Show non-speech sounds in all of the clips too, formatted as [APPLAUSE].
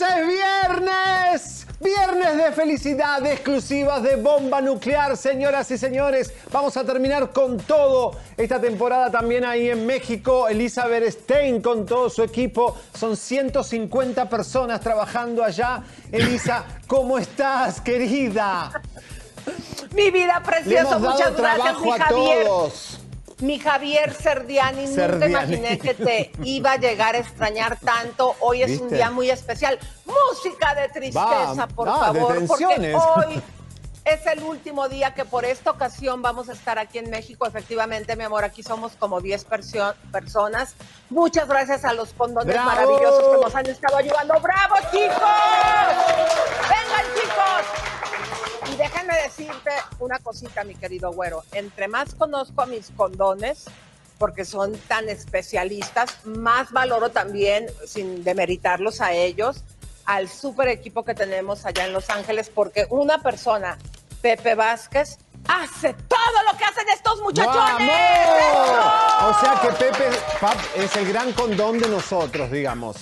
¡Es viernes! Viernes de felicidad, de exclusivas, de bomba nuclear, señoras y señores. Vamos a terminar con todo esta temporada también ahí en México. Elizabeth Stein con todo su equipo. Son 150 personas trabajando allá. Elisa, ¿cómo estás, querida? Mi vida preciosa, muchas gracias, mi Javier. todos. Mi Javier Serdiani, nunca imaginé que te iba a llegar a extrañar tanto. Hoy es un día muy especial. Música de tristeza, Va, por ah, favor, porque hoy es el último día que por esta ocasión vamos a estar aquí en México. Efectivamente, mi amor, aquí somos como 10 persio- personas. Muchas gracias a los condones ¡Bravo! maravillosos que nos han estado ayudando. ¡Bravo, chicos! ¡Vengan, chicos! Déjame decirte una cosita, mi querido güero. Entre más conozco a mis condones, porque son tan especialistas, más valoro también, sin demeritarlos a ellos, al super equipo que tenemos allá en Los Ángeles, porque una persona, Pepe Vázquez, hace todo lo que hacen estos muchachones. O sea que Pepe Pap es el gran condón de nosotros, digamos.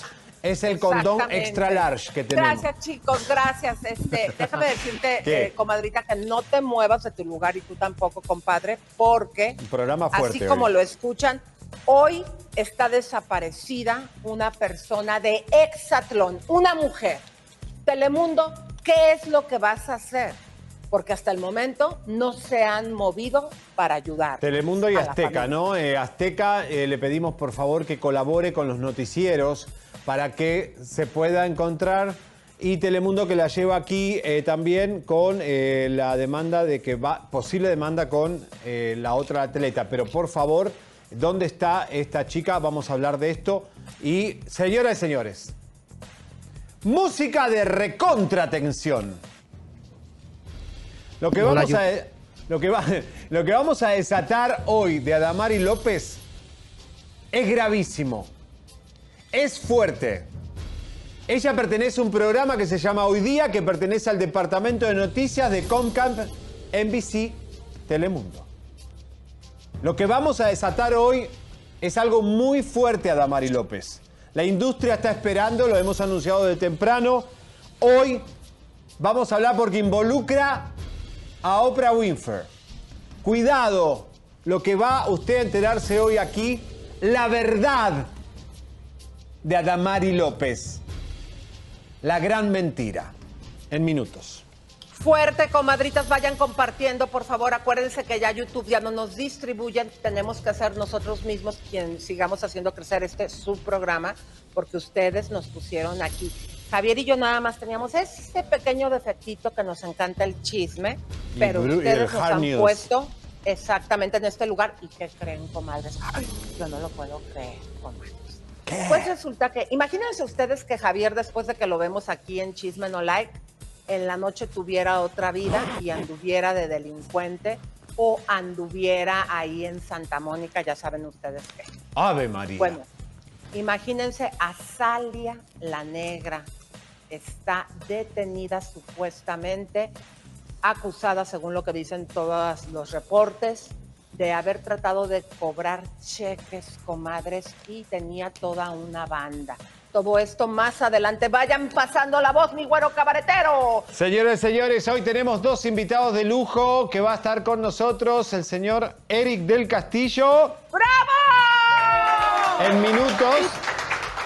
Es el condón extra large que tenemos. Gracias, chicos, gracias. Este, [LAUGHS] déjame decirte, eh, comadrita, que no te muevas de tu lugar y tú tampoco, compadre, porque Un programa fuerte así como hoy. lo escuchan, hoy está desaparecida una persona de Exatlón, una mujer. Telemundo, ¿qué es lo que vas a hacer? Porque hasta el momento no se han movido para ayudar. Telemundo y Azteca. ¿no? Eh, Azteca eh, le pedimos por favor que colabore con los noticieros para que se pueda encontrar y Telemundo que la lleva aquí eh, también con la demanda de que va, posible demanda con la otra atleta. Pero por favor, ¿dónde está esta chica? Vamos a hablar de esto. Y señoras y señores, música de recontratensión. Lo que vamos a... Lo que, va- [LAUGHS] lo que vamos a desatar hoy de Adamari López es gravísimo. Es fuerte. Ella pertenece a un programa que se llama Hoy Día, que pertenece al departamento de noticias de Comcamp NBC Telemundo. Lo que vamos a desatar hoy es algo muy fuerte a Damari López. La industria está esperando, lo hemos anunciado de temprano. Hoy vamos a hablar porque involucra a Oprah Winfrey. Cuidado, lo que va usted a enterarse hoy aquí, la verdad de Adamari López. La gran mentira. En minutos. Fuerte, comadritas, vayan compartiendo, por favor. Acuérdense que ya YouTube ya no nos distribuyen. Tenemos que ser nosotros mismos quien sigamos haciendo crecer este subprograma, porque ustedes nos pusieron aquí. Javier y yo nada más teníamos ese pequeño defectito que nos encanta el chisme, Y pero el ustedes nos han news. puesto exactamente en este lugar. ¿Y qué creen, comadres? Ay, yo no lo puedo creer, comadres. Pues resulta que, imagínense ustedes que Javier, después de que lo vemos aquí en Chisme No Like, en la noche tuviera otra vida y anduviera de delincuente o anduviera ahí en Santa Mónica, ya saben ustedes qué. Ave María. Bueno, imagínense a Salia la Negra. Está detenida supuestamente, acusada, según lo que dicen todos los reportes, de haber tratado de cobrar cheques, comadres, y tenía toda una banda. Todo esto más adelante. Vayan pasando la voz, mi güero cabaretero. Señores, señores, hoy tenemos dos invitados de lujo que va a estar con nosotros el señor Eric del Castillo. ¡Bravo! En minutos.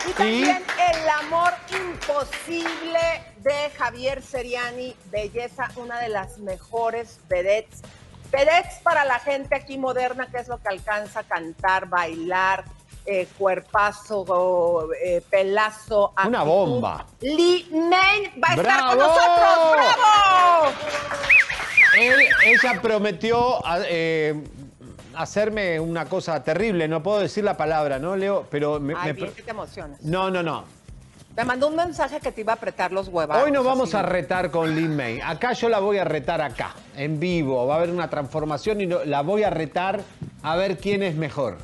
Y también el amor imposible de Javier Seriani, belleza, una de las mejores vedettes. Vedettes para la gente aquí moderna, que es lo que alcanza a cantar, bailar, eh, cuerpazo, eh, pelazo. Una bomba. Lee Main va a estar ¡Bravo! con nosotros. ¡Bravo! Él- ella prometió a- eh, hacerme una cosa terrible, no puedo decir la palabra, ¿no, Leo? Pero me, Ay, me- bien que te emocionas. No, no, no. Me mandó un mensaje que te iba a apretar los huevos. Hoy no vamos a retar con Lin May. Acá yo la voy a retar acá, en vivo. Va a haber una transformación y no- la voy a retar a ver quién es mejor.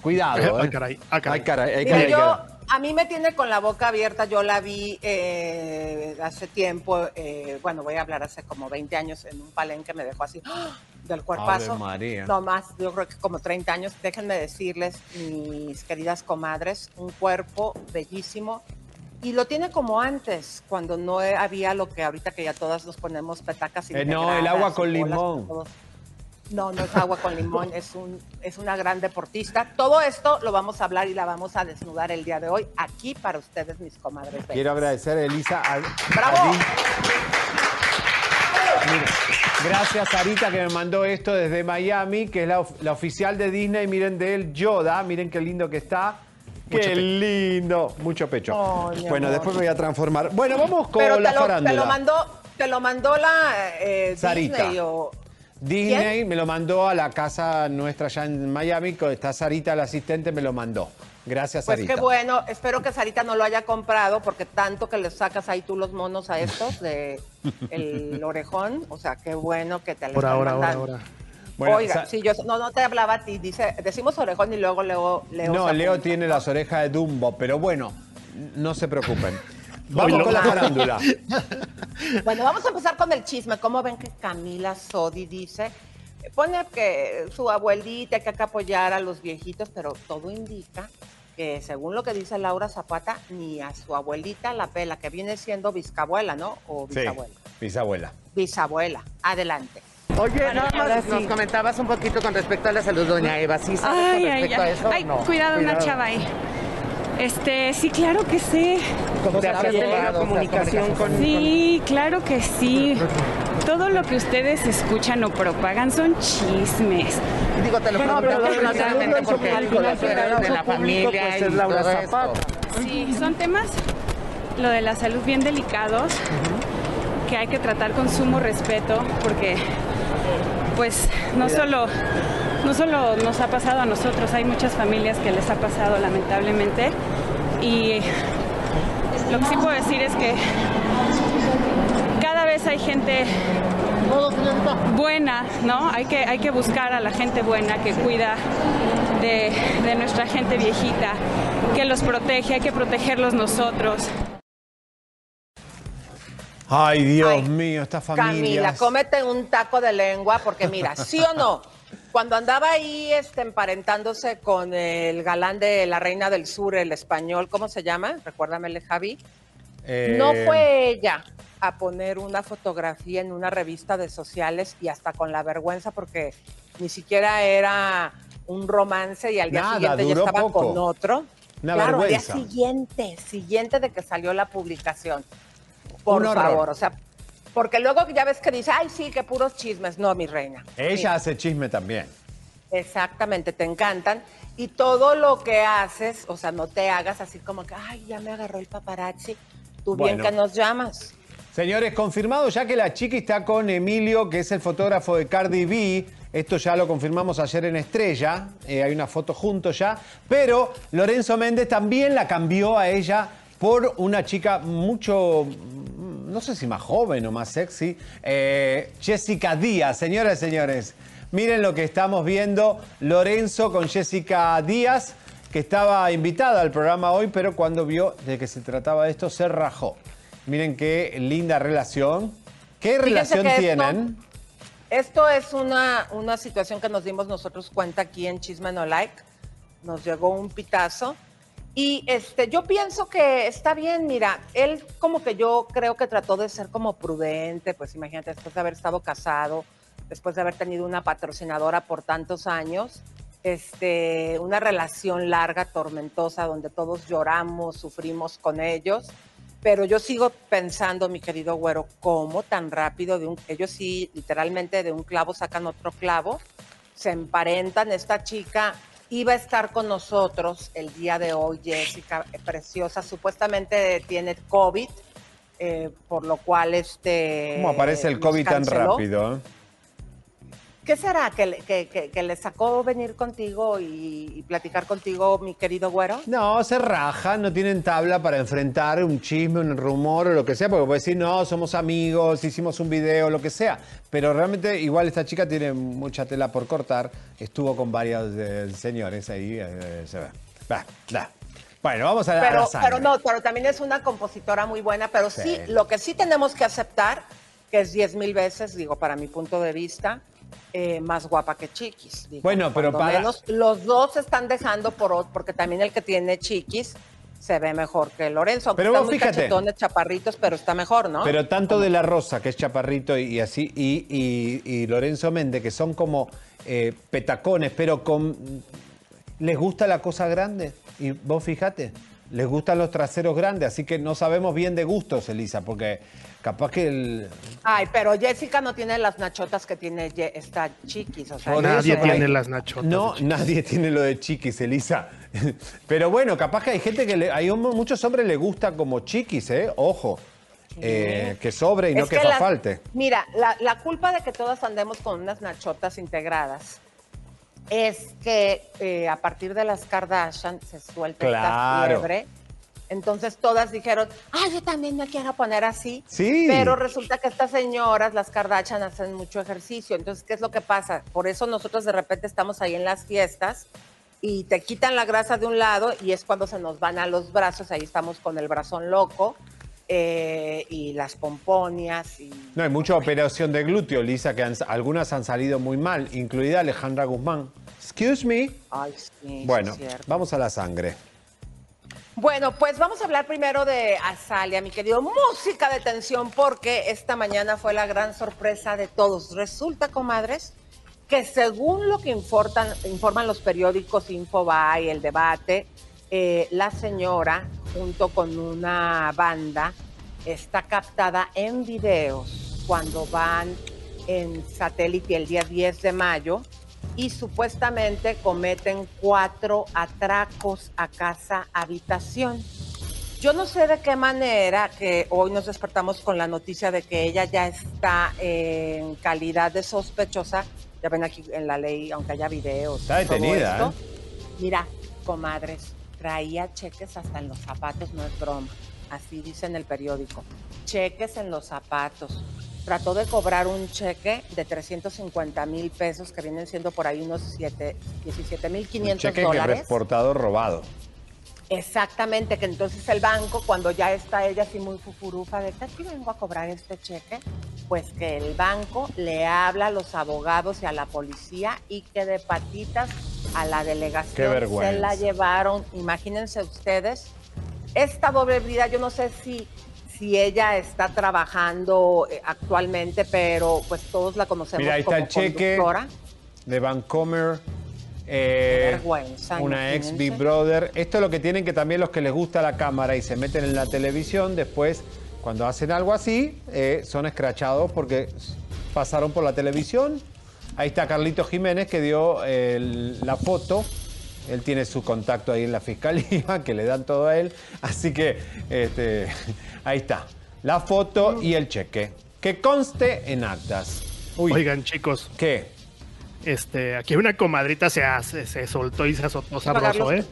Cuidado, ¿eh? Ay, caray, ay, caray. Ay, caray, ay, Mira, caray, yo, caray. a mí me tiene con la boca abierta, yo la vi eh, hace tiempo, eh, bueno, voy a hablar hace como 20 años en un palenque, me dejó así ¡ah! Del cuerpazo. No más, yo creo que como 30 años. Déjenme decirles, mis queridas comadres, un cuerpo bellísimo. Y lo tiene como antes, cuando no había lo que ahorita que ya todas nos ponemos petacas Eh, no, el agua con bolas limón. No, no es agua con limón, es, un, es una gran deportista. Todo esto lo vamos a hablar y la vamos a desnudar el día de hoy aquí para ustedes, mis comadres. bellas. Quiero agradecer a Elisa. a- ¡Bravo! a Mira, gracias Sarita que me mandó esto desde Miami, que es la, of- la oficial de Disney. Miren de él, Yoda. Miren qué lindo que está. Qué lindo. Mucho pecho. Oh, bueno, amor. después me voy a transformar. Bueno, vamos con Pero la te lo, farándula. te lo mandó, te lo mandó la eh, Sarita. Disney o Disney ¿Quién? me lo mandó a la casa nuestra allá en Miami, está Sarita, la asistente, me lo mandó. Gracias, Pues Sarita. qué bueno, espero que Sarita no lo haya comprado porque tanto que le sacas ahí tú los monos a estos de el [LAUGHS] orejón, o sea, qué bueno que te lo Por ahora, ahora, ahora. Bueno, Oiga, Sa- sí, yo no, no te hablaba a ti, dice, decimos orejón y luego Leo, Leo No, Leo apunta, tiene las orejas de Dumbo, pero bueno, no se preocupen. [LAUGHS] Vamos con la farándula. [LAUGHS] Bueno, vamos a empezar con el chisme. ¿Cómo ven que Camila Sodi dice? Pone que su abuelita hay que apoyar a los viejitos, pero todo indica que según lo que dice Laura Zapata, ni a su abuelita la pela, que viene siendo bisabuela, ¿no? O Sí, bisabuela. bisabuela. Bisabuela. Adelante. Oye, nada más sí. nos comentabas un poquito con respecto a la salud, doña Eva. ¿Sí sabes Ay, con ay, a ay. eso? o Ay, no? cuidado, una chava ahí. Este, sí, claro que sé. ¿Cómo ¿Te has tenido comunicación con...? Sí, claro que sí. Todo lo que ustedes escuchan o propagan son chismes. Digo, te lo Bueno, pero hizo porque la eres de la público, familia pues, y es Laura todo esto. Zapata. Sí, son temas, lo de la salud, bien delicados, que hay que tratar con sumo respeto, porque, pues, no solo, no solo nos ha pasado a nosotros, hay muchas familias que les ha pasado, lamentablemente. Y lo que sí puedo decir es que vez hay gente buena, ¿no? Hay que, hay que buscar a la gente buena que cuida de, de nuestra gente viejita, que los protege, hay que protegerlos nosotros. Ay, Dios Ay, mío, esta familia. Camila, cómete un taco de lengua, porque mira, ¿sí o no? Cuando andaba ahí este, emparentándose con el galán de la Reina del Sur, el español, ¿cómo se llama? Recuérdamele, Javi. Eh, No fue ella a poner una fotografía en una revista de sociales y hasta con la vergüenza porque ni siquiera era un romance y al día Nada, siguiente ya estaba poco. con otro. Una claro, vergüenza. al día siguiente, siguiente de que salió la publicación. Por Un favor, o sea, porque luego ya ves que dice, ay, sí, que puros chismes. No, mi reina. Ella Mira, hace chisme también. Exactamente, te encantan. Y todo lo que haces, o sea, no te hagas así como que, ay, ya me agarró el paparazzi. Tú bien que nos llamas. Señores, confirmado ya que la chica está con Emilio, que es el fotógrafo de Cardi B. Esto ya lo confirmamos ayer en Estrella. Eh, hay una foto juntos ya. Pero Lorenzo Méndez también la cambió a ella por una chica mucho, no sé si más joven o más sexy, eh, Jessica Díaz. Señoras y señores, miren lo que estamos viendo. Lorenzo con Jessica Díaz, que estaba invitada al programa hoy, pero cuando vio de que se trataba de esto, se rajó. Miren qué linda relación. ¿Qué relación que esto- tienen? esto es una, una situación que nos dimos nosotros cuenta aquí en Chisme No Like. Nos llegó un pitazo. Y este, yo pienso que está bien, mira, él como que yo creo que trató de ser como prudente, pues imagínate, después de haber estado casado, después de haber tenido una patrocinadora por tantos años, este, una relación larga, tormentosa, donde todos lloramos, sufrimos con ellos. Pero yo sigo pensando, mi querido güero, ¿cómo tan rápido de un, ellos sí, literalmente de un clavo sacan otro clavo, se emparentan, esta chica iba a estar con nosotros el día de hoy, Jessica, eh, preciosa, supuestamente tiene COVID, eh, por lo cual este... ¿Cómo aparece el COVID tan rápido? ¿Qué será? ¿Que, le- que, que- que le sacó venir contigo y, y platicar contigo, mi querido güero? No, se rajan, no tienen tabla para enfrentar un chisme, un rumor o lo que sea, porque puede decir, no, somos amigos, hicimos un video, lo que sea. Pero realmente, igual esta chica tiene mucha tela por cortar. Estuvo con varios eh, señores ahí, eh, se ve. Va, va. Bueno, vamos a a la Pero, pero no, pero también es una compositora muy buena, pero sí. Sí. lo que sí tenemos que aceptar, que es diez mil veces, digo, para mi punto de vista, eh, más guapa que Chiquis. digo, Bueno, pero para- menos los dos se están dejando por ot- porque también el que tiene Chiquis se ve mejor que Lorenzo. Pero están muy fíjate. cachetones, chaparritos, pero está mejor, ¿no? Pero tanto de la Rosa, que es chaparrito y, y así, y, y- y Lorenzo Méndez, que son como eh, petacones, pero con. Les gusta la cosa grande. Y vos fíjate, les gustan los traseros grandes, así que no sabemos bien de gustos, Elisa, porque capaz que el. Ay, pero Jessica no tiene las nachotas que tiene Ye- esta Chiquis. O sea, Por Nadie eso, tiene las nachotas. No, de nadie tiene lo de chiquis, Elisa. [LAUGHS] Pero bueno, capaz que hay gente que le, hay un- muchos hombres le gusta como chiquis, ¿eh? Ojo. Eh, que sobre y no Es que, las- falte. Mira, la, la culpa de que todas andemos con unas nachotas integradas es que eh, a partir de las Kardashian se suelta Claro. esta fiebre. Entonces todas dijeron, ah, yo también me quiero poner así. Sí. Pero resulta que estas señoras, las Kardashian, hacen mucho ejercicio. Entonces, ¿qué es lo que pasa? Por eso nosotros de repente estamos ahí en las fiestas y te quitan la grasa de un lado y es cuando se nos van a los brazos. Ahí estamos con el brazón loco eh, y las pomponias. Y... No, hay mucha operación de glúteo, Lisa, que han- algunas han salido muy mal, incluida Alejandra Guzmán. Excuse me. Ay, sí, sí, Bueno, cierto. vamos a la sangre. Bueno, pues vamos a hablar primero de Azalia, mi querido. Música de tensión, porque esta mañana fue la gran sorpresa de todos. Resulta, comadres, que según lo que informan, los periódicos Infobae, El Debate, eh, la señora, junto con una banda, está captada en videos cuando van en satélite el día 10 de mayo y supuestamente cometen cuatro atracos a casa habitación. Yo no sé de qué manera que hoy nos despertamos con la noticia de que ella ya está en calidad de sospechosa. Ya ven aquí en la ley, aunque haya videos. Está y todo detenida, esto. ¿eh? Mira, comadres, traía cheques hasta en los zapatos, no es broma. Así dice en el periódico. Cheques en los zapatos. Trató de cobrar un cheque de 350 mil pesos, que vienen siendo por ahí unos 7, 17 mil Un 500 cheque que dólares. reportado robado. Exactamente, que entonces el banco, cuando ya está ella así muy fufurufa de que aquí vengo a cobrar este cheque, pues que el banco le habla a los abogados y a la policía y que de patitas a la delegación se la llevaron. Imagínense ustedes, esta doble vida, yo no sé si, si ella está trabajando eh, actualmente, pero pues todos la conocemos Mira, ahí está como el cheque conductora. de Vancomer. eh, vergüenza, una ex. Big Brother. Esto es lo que tienen que también los que les gusta la cámara y se meten en la televisión, después, cuando hacen algo así, eh, son escrachados porque pasaron por la televisión. Ahí está Carlito Jiménez que dio la foto. Él tiene su contacto ahí en la fiscalía, [LAUGHS] que le dan todo a él. Así que este, ahí está. La foto y el cheque. Que conste en actas. Uy, Oigan, chicos, ¿qué? este, aquí una comadrita se, hace- se soltó y se azotó sabroso. ¿eh?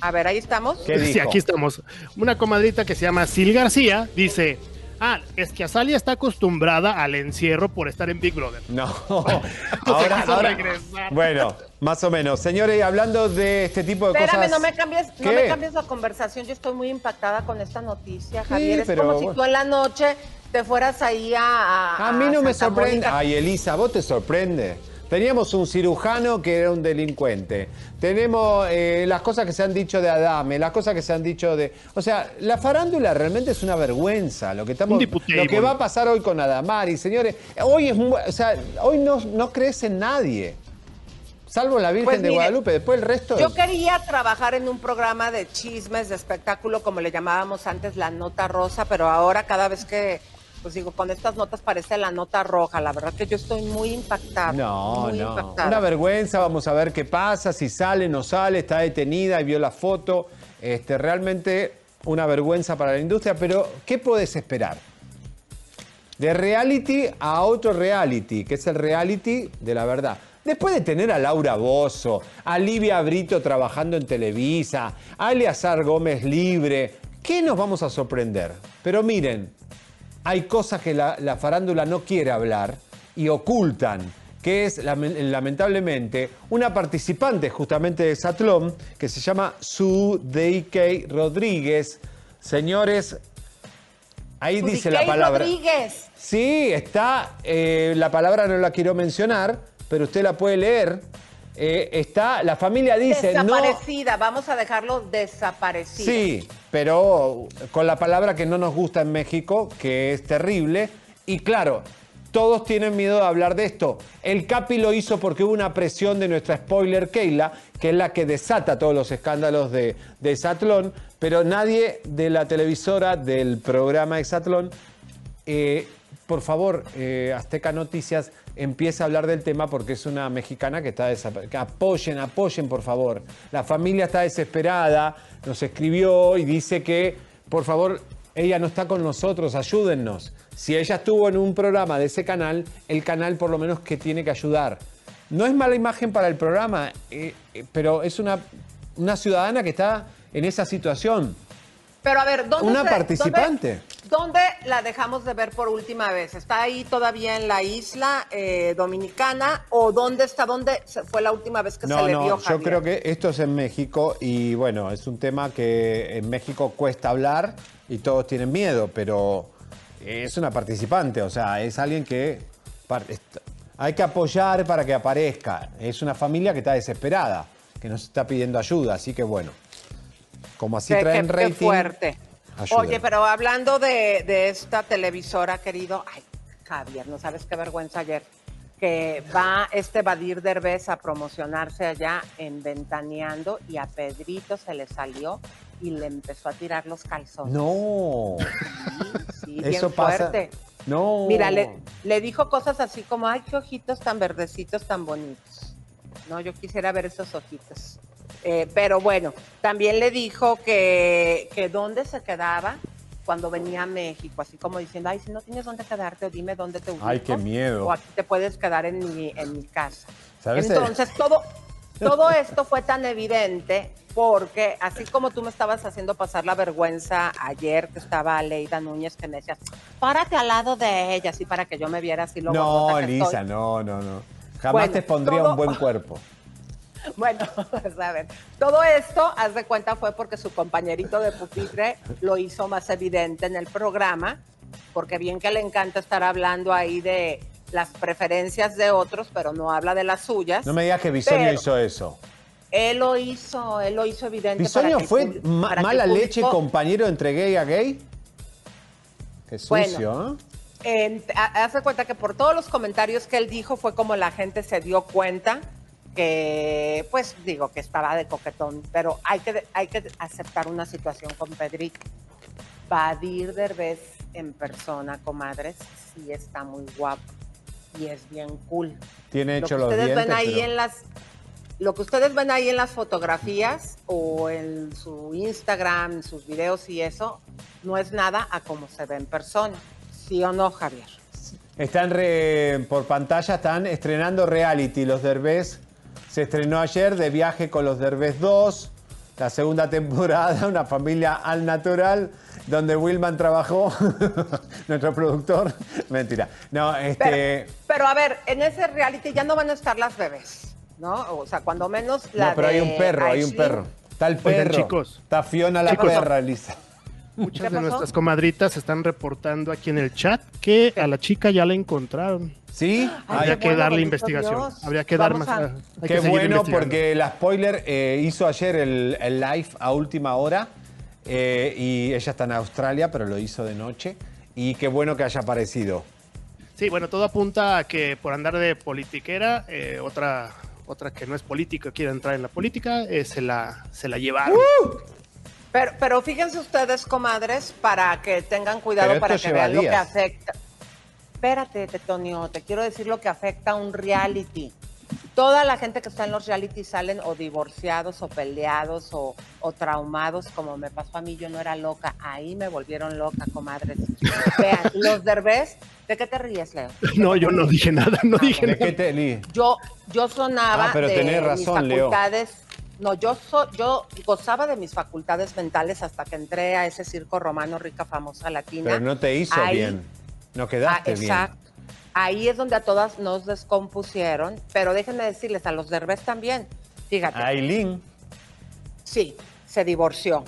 A ver, ahí estamos. ¿Qué Sí, dijo? aquí estamos. Una comadrita que se llama Sil García dice: Ah, es que Azalia está acostumbrada al encierro por estar en Big Brother. No, [LAUGHS] [LAUGHS] Se ahora, ahora- regresar. Bueno, más o menos. Señores, hablando de este tipo de Espérame, cosas. no me cambies, no me cambies la conversación. Yo estoy muy impactada con esta noticia, Javier. es pero como si tú en la noche te fueras ahí a. A, A mí no me sorprende. Mónica. Ay, Elisa, vos te sorprende. Teníamos un cirujano que era un delincuente. Tenemos eh, las cosas que se han dicho de Adame, las cosas que se han dicho de. O sea, la farándula realmente es una vergüenza. Lo que estamos, lo que va a pasar hoy con Adamari, señores. Hoy es, o sea, hoy no, no crees en nadie. Salvo la Virgen Pues de mire, Guadalupe. Después el resto. Yo es- quería trabajar en un programa de chismes, de espectáculo, como le llamábamos antes la nota rosa, pero ahora cada vez que, pues digo, con estas notas parece la nota roja. La verdad que yo estoy muy impactada. No, muy no. impactada. Una vergüenza, vamos a ver qué pasa, si sale, no sale, está detenida y vio la foto. Este, realmente una vergüenza para la industria, pero ¿qué puedes esperar? De reality a otro reality, que es el reality de la verdad. Después de tener a Laura Bozo, a Livia Brito trabajando en Televisa, a Eleazar Gómez libre, ¿qué nos vamos a sorprender? Pero miren, hay cosas que la, la farándula no quiere hablar y ocultan, que es lamen- lamentablemente una participante justamente de Satlón, que se llama Sue D.K. Rodríguez. Señores, ahí dice la palabra. Rodríguez. Sí, está, eh, la palabra no la quiero mencionar, pero usted la puede leer. Eh, está, la familia dice, no... Desaparecida, vamos a dejarlo desaparecida. Sí, pero con la palabra que no nos gusta en México, que es terrible. Y claro, todos tienen miedo de hablar de esto. El Capi lo hizo porque hubo una presión de nuestra spoiler Keila, que es la que desata todos los escándalos de, de Satlón, pero nadie de la televisora del programa Exatlón eh, por favor, eh, Azteca Noticias empieza a hablar del tema porque es una mexicana que está desaparecida. Apoyen, apoyen, por favor. La familia está desesperada, nos escribió y dice que, por favor, ella no está con nosotros, ayúdennos. Si ella estuvo en un programa de ese canal, el canal por lo menos que tiene que ayudar. No es mala imagen para el programa, eh, eh, pero es una, una ciudadana que está en esa situación. Pero a ver, ¿dónde Una se- participante. ¿dónde, dónde la dejamos de ver por última vez? ¿Está ahí todavía en la isla eh, dominicana o dónde está? ¿Dónde fue la última vez que se le no, vio yo Javier? creo que esto es en México y bueno, es un tema que en México cuesta hablar y todos tienen miedo, pero es una participante, o sea, es alguien que hay que apoyar para que aparezca. Es una familia que está desesperada, que nos está pidiendo ayuda, así que bueno, como así Qué- traen qué- qué rating. fuerte. ayuden. Oye, pero hablando de, de esta televisora, querido, ay, Javier, no sabes qué vergüenza ayer, que va este Badir Derbez a promocionarse allá en Ventaneando y a Pedrito se le salió y le empezó a tirar los calzones. No, Sí, bien eso pasa. fuerte. No. Mira, le, le dijo cosas así como, ay, qué ojitos tan verdecitos, tan bonitos. No, yo quisiera ver esos ojitos. Eh, pero bueno, también le dijo que, que dónde se quedaba cuando venía a México, así como diciendo, ay, si no tienes dónde quedarte, o dime dónde te ubico. Ay, qué miedo. O aquí te puedes quedar en mi, en mi casa. ¿Sabes? Entonces, todo, todo esto fue tan evidente porque así como tú me estabas haciendo pasar la vergüenza ayer que estaba Leida Núñez que me decías, párate al lado de ella, así para que yo me viera así lo No, que estoy". no, no, no. Jamás Bueno, te pondría todo- un buen cuerpo. [LAUGHS] Bueno, pues a ver, todo esto, haz de cuenta, fue porque su compañerito de pupitre lo hizo más evidente en el programa, porque bien que le encanta estar hablando ahí de las preferencias de otros, pero no habla de las suyas. No me digas que Bisoño hizo eso. Él lo hizo, él lo hizo evidente. ¿Bisoño fue ma- para el mala leche compañero entre gay a gay? Qué Bueno. sucio, ¿eh? En- ha- haz de cuenta que por todos los comentarios que él dijo fue como la gente se dio cuenta que, pues digo, que estaba de coquetón, pero hay que, hay que aceptar una situación con Pedrito. Badir Derbez en persona, comadres, sí está muy guapo y es bien cool. Tiene Lo hecho que los ustedes dientes, ven ahí pero- en las lo que ustedes ven ahí en las fotografías o en su Instagram, sus videos y eso, no es nada a como se ve en persona. ¿Sí o no, Javier? Están re- por pantalla, están estrenando reality. Los Derbez se estrenó ayer de viaje con los Derbez 2. la segunda temporada, una familia al natural, donde Wilman trabajó, [LAUGHS] nuestro productor. Mentira. No, este. Pero, pero a ver, en ese reality ya no van a estar las bebés, ¿no? O sea, cuando menos la no, pero hay un perro, hay un perro. Está el Oigan, perro. chicos. Está Fiona la Chicos. perra, Elisa. Muchas ¿Qué de pasó? nuestras comadritas están reportando aquí en el chat que a la chica ya la encontraron. ¿Sí? Habría que bueno, darle bendito investigación. Dios. Habría que dar más. a- hay que Qué bueno, porque la spoiler eh, hizo ayer el, el live a última hora eh, y ella está en Australia, pero lo hizo de noche. Y qué bueno que haya aparecido. Sí, bueno, todo apunta a que por andar de politiquera, eh, otra, otra que no es política quiere entrar en la política, eh, se, la, se la llevaron. Uh, Pero, pero fíjense ustedes, comadres, para que tengan cuidado, para que vean lo que afecta. Espérate, Tetonio, te quiero decir lo que afecta a un reality. Toda la gente que está en los reality salen o divorciados o peleados o, o traumados, como me pasó a mí, yo no era loca. Ahí me volvieron loca, comadres. Vean, [LAUGHS] los derbés, ¿de qué te ríes, Leo? [LAUGHS] No, yo no dije nada, no dije ¿De nada. qué te Yo, yo sonaba Ah, pero de tenés mis razón, Leo. No, yo, so- yo gozaba de mis facultades mentales hasta que entré a ese circo romano rica, famosa, latina. Pero no te hizo Ahí- bien. No Ah, quedaste bien. exacto. Ahí es donde a todas nos descompusieron, pero déjenme decirles, a los derbés también. Fíjate, Aileen. sí, se divorció.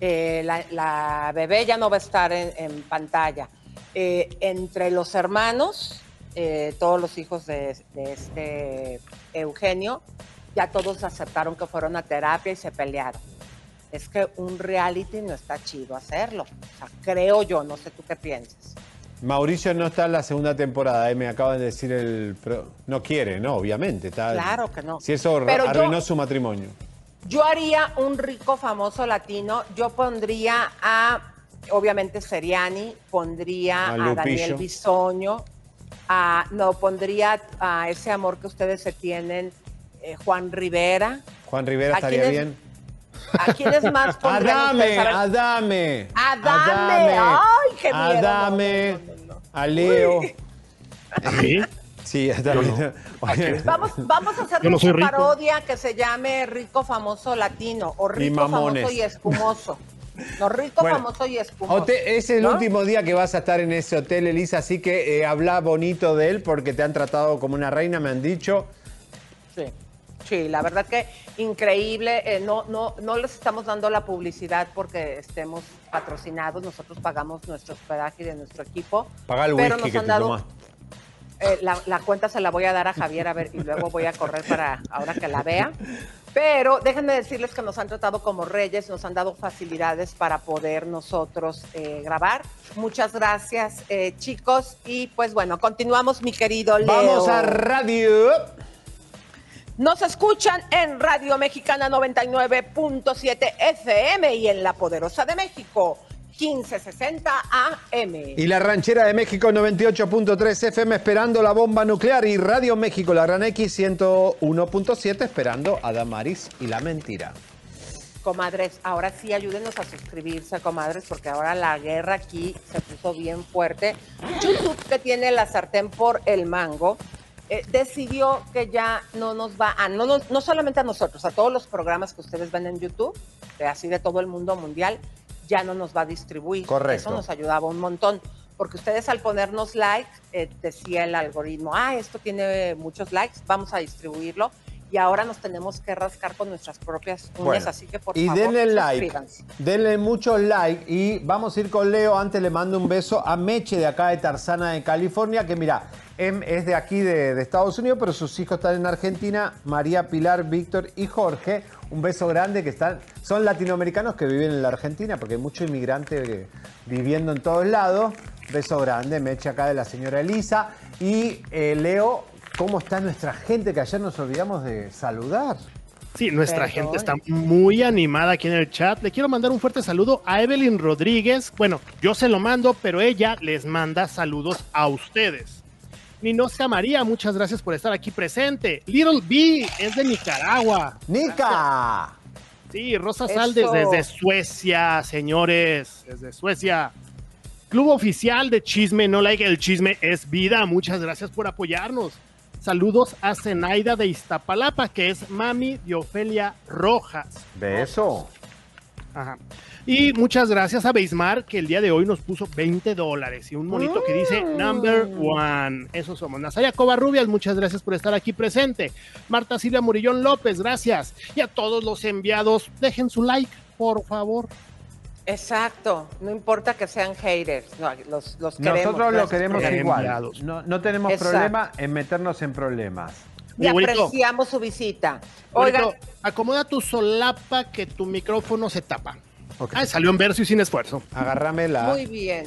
Eh, la, la bebé ya no va a estar en, en pantalla. Eh, entre los hermanos, eh, todos los hijos de, de este Eugenio, ya todos aceptaron que fueron a terapia y se pelearon. Es que un reality no está chido hacerlo. O sea, creo yo, no sé tú qué piensas. Mauricio no está en la segunda temporada, eh, me acaba de decir el... No quiere, no, obviamente. Está... Claro que no. Si eso Pero yo- arruinó su matrimonio. Yo haría un rico famoso latino. Yo pondría a, obviamente, Seriani, pondría A. Daniel Bisoño, a, no, pondría a ese amor que ustedes se tienen, eh, Juan Rivera. Juan Rivera ¿A estaría quién es- bien. ¿A quiénes más [LAUGHS] pondrían Adame, ustedes? A ver, Adame. Adame. Ay, qué miedo. Adame. No, no. A Leo. ¿Sí? Sí, Adame. [LAUGHS] Vamos, vamos a hacer una parodia que se llame Rico Famoso Latino o Rico. Famoso y Espumoso. No, Rico Bueno, Famoso y Espumoso. Hotel- es el ¿no? último día que vas a estar en ese hotel, Elisa, así que eh, habla bonito de él porque te han tratado como una reina, me han dicho. Sí, sí, la verdad que increíble. eh, no, no, no les estamos dando la publicidad porque estemos patrocinados. Nosotros pagamos nuestro hospedaje de nuestro equipo. Paga el pero whisky nos que han dado- eh, la, la cuenta se la voy a dar a Javier a ver y luego voy a correr para ahora que la vea. Pero déjenme decirles que nos han tratado como reyes, nos han dado facilidades para poder nosotros eh, grabar. Muchas gracias, eh, chicos. Y pues bueno, continuamos, mi querido Leo. Vamos a radio. Nos escuchan en Radio Mexicana 99.7 FM y en La Poderosa de México 1560 AM. Y la ranchera de México 98.3 FM esperando la bomba nuclear y Radio México, la gran X 101.7 esperando a Damaris y la mentira. Comadres, ahora sí ayúdenos a suscribirse, comadres, porque ahora la guerra aquí se puso bien fuerte. YouTube, que tiene la sartén por el mango, eh, decidió que ya no nos va a, no, nos- no solamente a nosotros, a todos los programas que ustedes ven en YouTube, de así de todo el mundo mundial, ya no nos va a distribuir. Correcto. Eso nos ayudaba un montón. Porque ustedes al ponernos like, eh, decía el algoritmo, ah, esto tiene muchos likes, vamos a distribuirlo. Y ahora nos tenemos que rascar con nuestras propias uñas, Bueno, así que por y favor, denle like, denle muchos like y vamos a ir con Leo. Antes le mando un beso a Meche de acá de Tarzana de California, que mira, em es de aquí de, de Estados Unidos, pero sus hijos están en Argentina, María Pilar, Víctor y Jorge. Un beso grande que están, son latinoamericanos que viven en la Argentina, porque hay muchos inmigrantes eh, viviendo en todos lados. Beso grande, Meche acá de la señora Elisa. Y eh, Leo, ¿cómo está nuestra gente que ayer nos olvidamos de saludar? Sí, nuestra gente está muy animada aquí en el chat. Le quiero mandar un fuerte saludo a Evelyn Rodríguez. Bueno, yo se lo mando, pero ella les manda saludos a ustedes. Ninoska María, muchas gracias por estar aquí presente. Little B es de Nicaragua. ¡Nica! Sí, Rosa Eso. Saldes desde Suecia, señores, desde Suecia. Club oficial de Chisme, no like el chisme es vida. Muchas gracias por apoyarnos. Saludos a Zenaida de Iztapalapa, que es mami de Ofelia Rojas. Beso. Ajá. Y muchas gracias a Beismar, que el día de hoy nos puso 20 dólares y un monito que dice Number One. Eso somos. Nazaya Covarrubias, muchas gracias por estar aquí presente. Marta Silvia Murillón López, gracias. Y a todos los enviados, dejen su like, por favor. Exacto, no importa que sean haters, no, los, los queremos. Nosotros lo gracias queremos igual. No, no tenemos Exacto. problema en meternos en problemas. Y apreciamos su visita. Oigan, Abuelito, acomoda tu solapa que tu micrófono se tapa. Ay, salió en verso y sin esfuerzo. Agárramela. muy bien.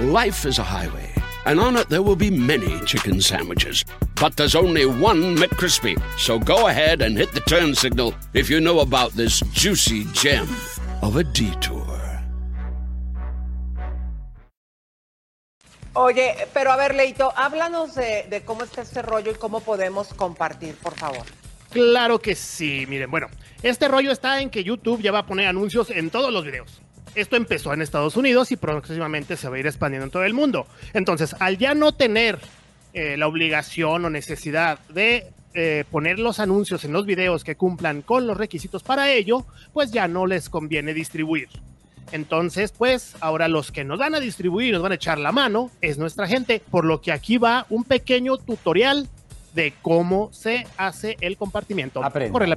Life is a highway, and on it there will be many chicken sandwiches. But there's only one McCrispy. So go ahead and hit the turn signal if you know about this juicy gem of a detour. Oye, pero a ver, Leito, háblanos de, de cómo está este rollo y cómo podemos compartir, por favor. Claro que sí, miren, bueno, este rollo está en que YouTube ya va a poner anuncios en todos los videos. Esto empezó en Estados Unidos y próximamente se va a ir expandiendo en todo el mundo. Entonces, al ya no tener eh, la obligación o necesidad de eh, poner los anuncios en los videos que cumplan con los requisitos para ello, pues ya no les conviene distribuir. Entonces, pues ahora los que nos van a distribuir, nos van a echar la mano, es nuestra gente, por lo que aquí va un pequeño tutorial de cómo se hace el compartimiento. Aprenda. Corre la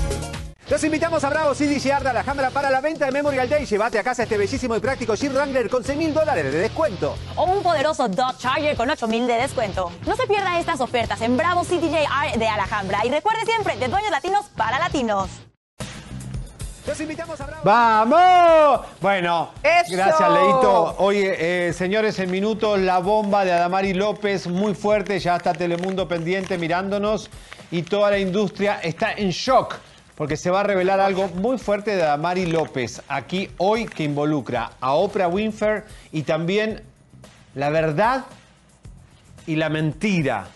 Los invitamos a Bravo City Yard a la Alhambra para la venta de Memorial Day. Llévate a casa este bellísimo y práctico Jeep Wrangler con 6 mil dólares de descuento. o un poderoso Dodge Charger con 8000 de descuento. No se pierda estas ofertas en Bravo CDJR de Alhambra y recuerde siempre de dueños latinos para latinos. Los invitamos a Bravo. ¡Vamos! Bueno, ¡Eso! gracias Leito. Oye, eh, señores, en minutos la bomba de Adamari López, muy fuerte, ya está Telemundo pendiente mirándonos y toda la industria está en shock porque se va a revelar algo muy fuerte de Adamari López aquí hoy que involucra a Oprah Winfrey y también la verdad y la mentira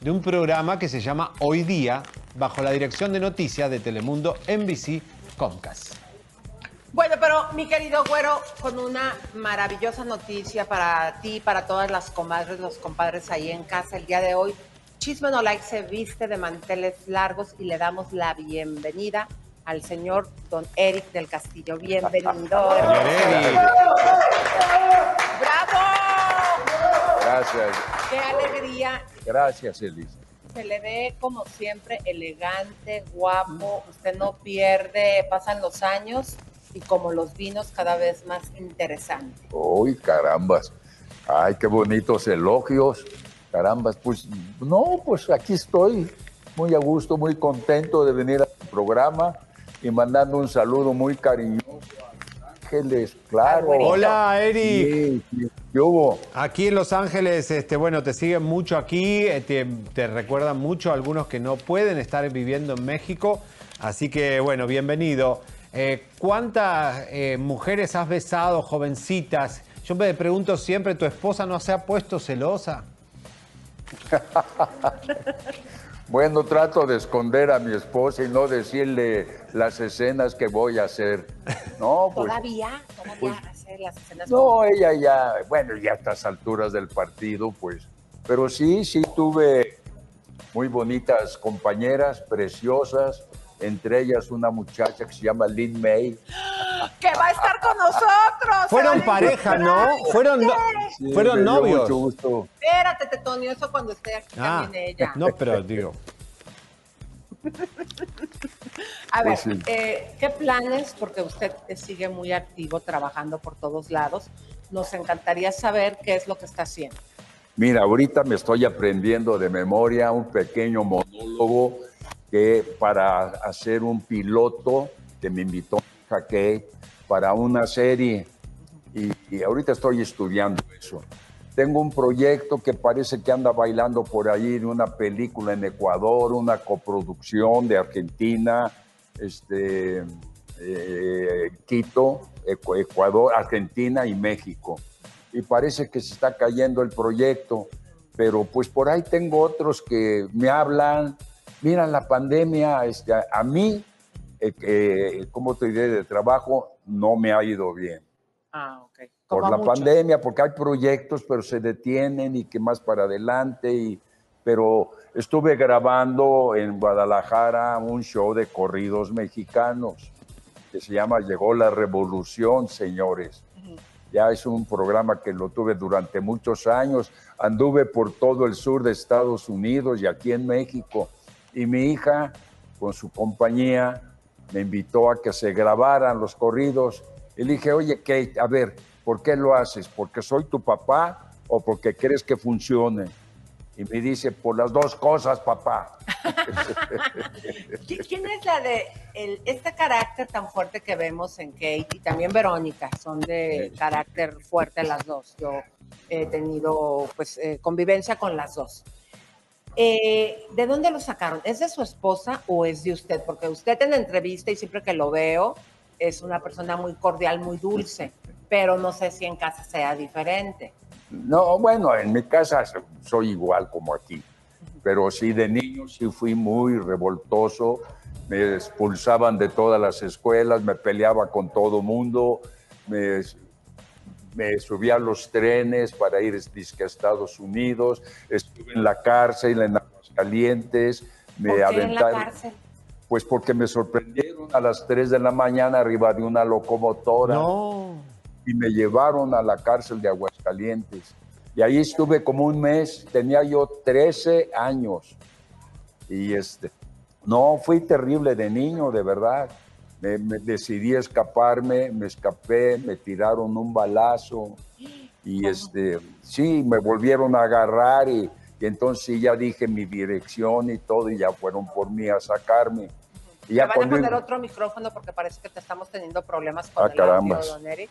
de un programa que se llama Hoy Día bajo la dirección de noticias de Telemundo NBC Comcast. Bueno, pero mi querido güero, con una maravillosa noticia para ti, para todas las comadres, los compadres ahí en casa el día de hoy. Chisme No Like se viste de manteles largos y le damos la bienvenida al señor don Eric del Castillo. Bienvenido. [LAUGHS] Eric. ¡Bravo! Gracias, ¡Qué alegría! gracias, Elisa. Se le ve como siempre elegante, guapo. Usted no pierde, pasan los años y como los vinos cada vez más interesante. Uy, carambas. Ay, qué bonitos elogios. Carambas, pues no, pues aquí estoy muy a gusto, muy contento de venir al programa y mandando un saludo muy cariñoso a Los Ángeles, claro. Hola, Eric. Sí, sí, ¿qué hubo? Aquí en Los Ángeles, este, bueno, te siguen mucho aquí, eh, te, te recuerdan mucho a algunos que no pueden estar viviendo en México. Así que, bueno, bienvenido. Eh, ¿Cuántas eh, mujeres has besado, jovencitas? Yo me pregunto siempre, ¿tu esposa no se ha puesto celosa? [LAUGHS] Bueno, trato de esconder a mi esposa y no decirle las escenas que voy a hacer. No, pues Todavía, todavía hace las escenas. No, ella ya, bueno, ya a estas alturas del partido, pues. Pero sí, sí tuve muy bonitas compañeras, preciosas, entre ellas una muchacha que se llama Lynn May. que va a estar con nosotros. Fueron pareja, ¿no? Fueron, no- Sí, fueron novios. Mucho gusto. Espérate, Tetonio, eso cuando esté aquí Ah, también ella. no, pero digo. A ver, Pues sí. eh, ¿qué planes? Porque usted sigue muy activo trabajando por todos lados. Nos encantaría saber qué es lo que está haciendo. Mira, ahorita me estoy aprendiendo de memoria un pequeño monólogo que para hacer un piloto que me invitó Jaque para una serie y, y ahorita estoy estudiando eso. Tengo un proyecto que parece que anda bailando por ahí de una película en Ecuador, una coproducción de Argentina, este, eh, Quito, Ecu- Ecuador, Argentina y México y parece que se está cayendo el proyecto, pero pues por ahí tengo otros que me hablan, mira la pandemia, este, a, mí, eh, eh, como te diré, de trabajo, no me ha ido bien. Ah, ok. Por Como la muchos. pandemia, porque hay proyectos, pero se detienen y que más para adelante. Y, pero estuve grabando en Guadalajara un show de corridos mexicanos que se llama Llegó la Revolución, señores. Ya es un programa que lo tuve durante muchos años. Anduve por todo el sur de Estados Unidos y aquí en México. Y mi hija, con su compañía, me invitó a que se grabaran los corridos. Y le dije, oye, Kate, a ver, ¿por qué lo haces? ¿Porque soy tu papá o porque crees que funcione? Y me dice, por las dos cosas, papá. [LAUGHS] ¿Qui- ¿Quién es la de el- este carácter tan fuerte que vemos en Kate y también Verónica? Son de carácter fuerte las dos. Yo he tenido pues eh, convivencia con las dos. Eh, ¿De dónde lo sacaron? ¿Es de su esposa o es de usted? Porque usted en la entrevista y siempre que lo veo es una persona muy cordial, muy dulce, pero no sé si en casa sea diferente. No, bueno, en mi casa so- soy igual como aquí, pero sí de niño sí fui muy revoltoso, me expulsaban de todas las escuelas, me peleaba con todo mundo, me, me subía a los trenes para ir disque a Estados Unidos, estuve en la cárcel en Aguascalientes, me ¿Por qué en la cárcel? Pues porque me sorprendieron a las 3 de la mañana arriba de una locomotora y me llevaron a la cárcel de Aguascalientes. Y ahí estuve como un mes, tenía yo 13 años. Y este, no, fui terrible de niño, de verdad. Me, me decidí escaparme, me escapé, me tiraron un balazo y este, sí, me volvieron a agarrar y, y entonces ya dije mi dirección y todo y ya fueron por mí a sacarme. Y ya van a poner otro micrófono porque parece que te estamos teniendo problemas con Ah, el audio, don Eric.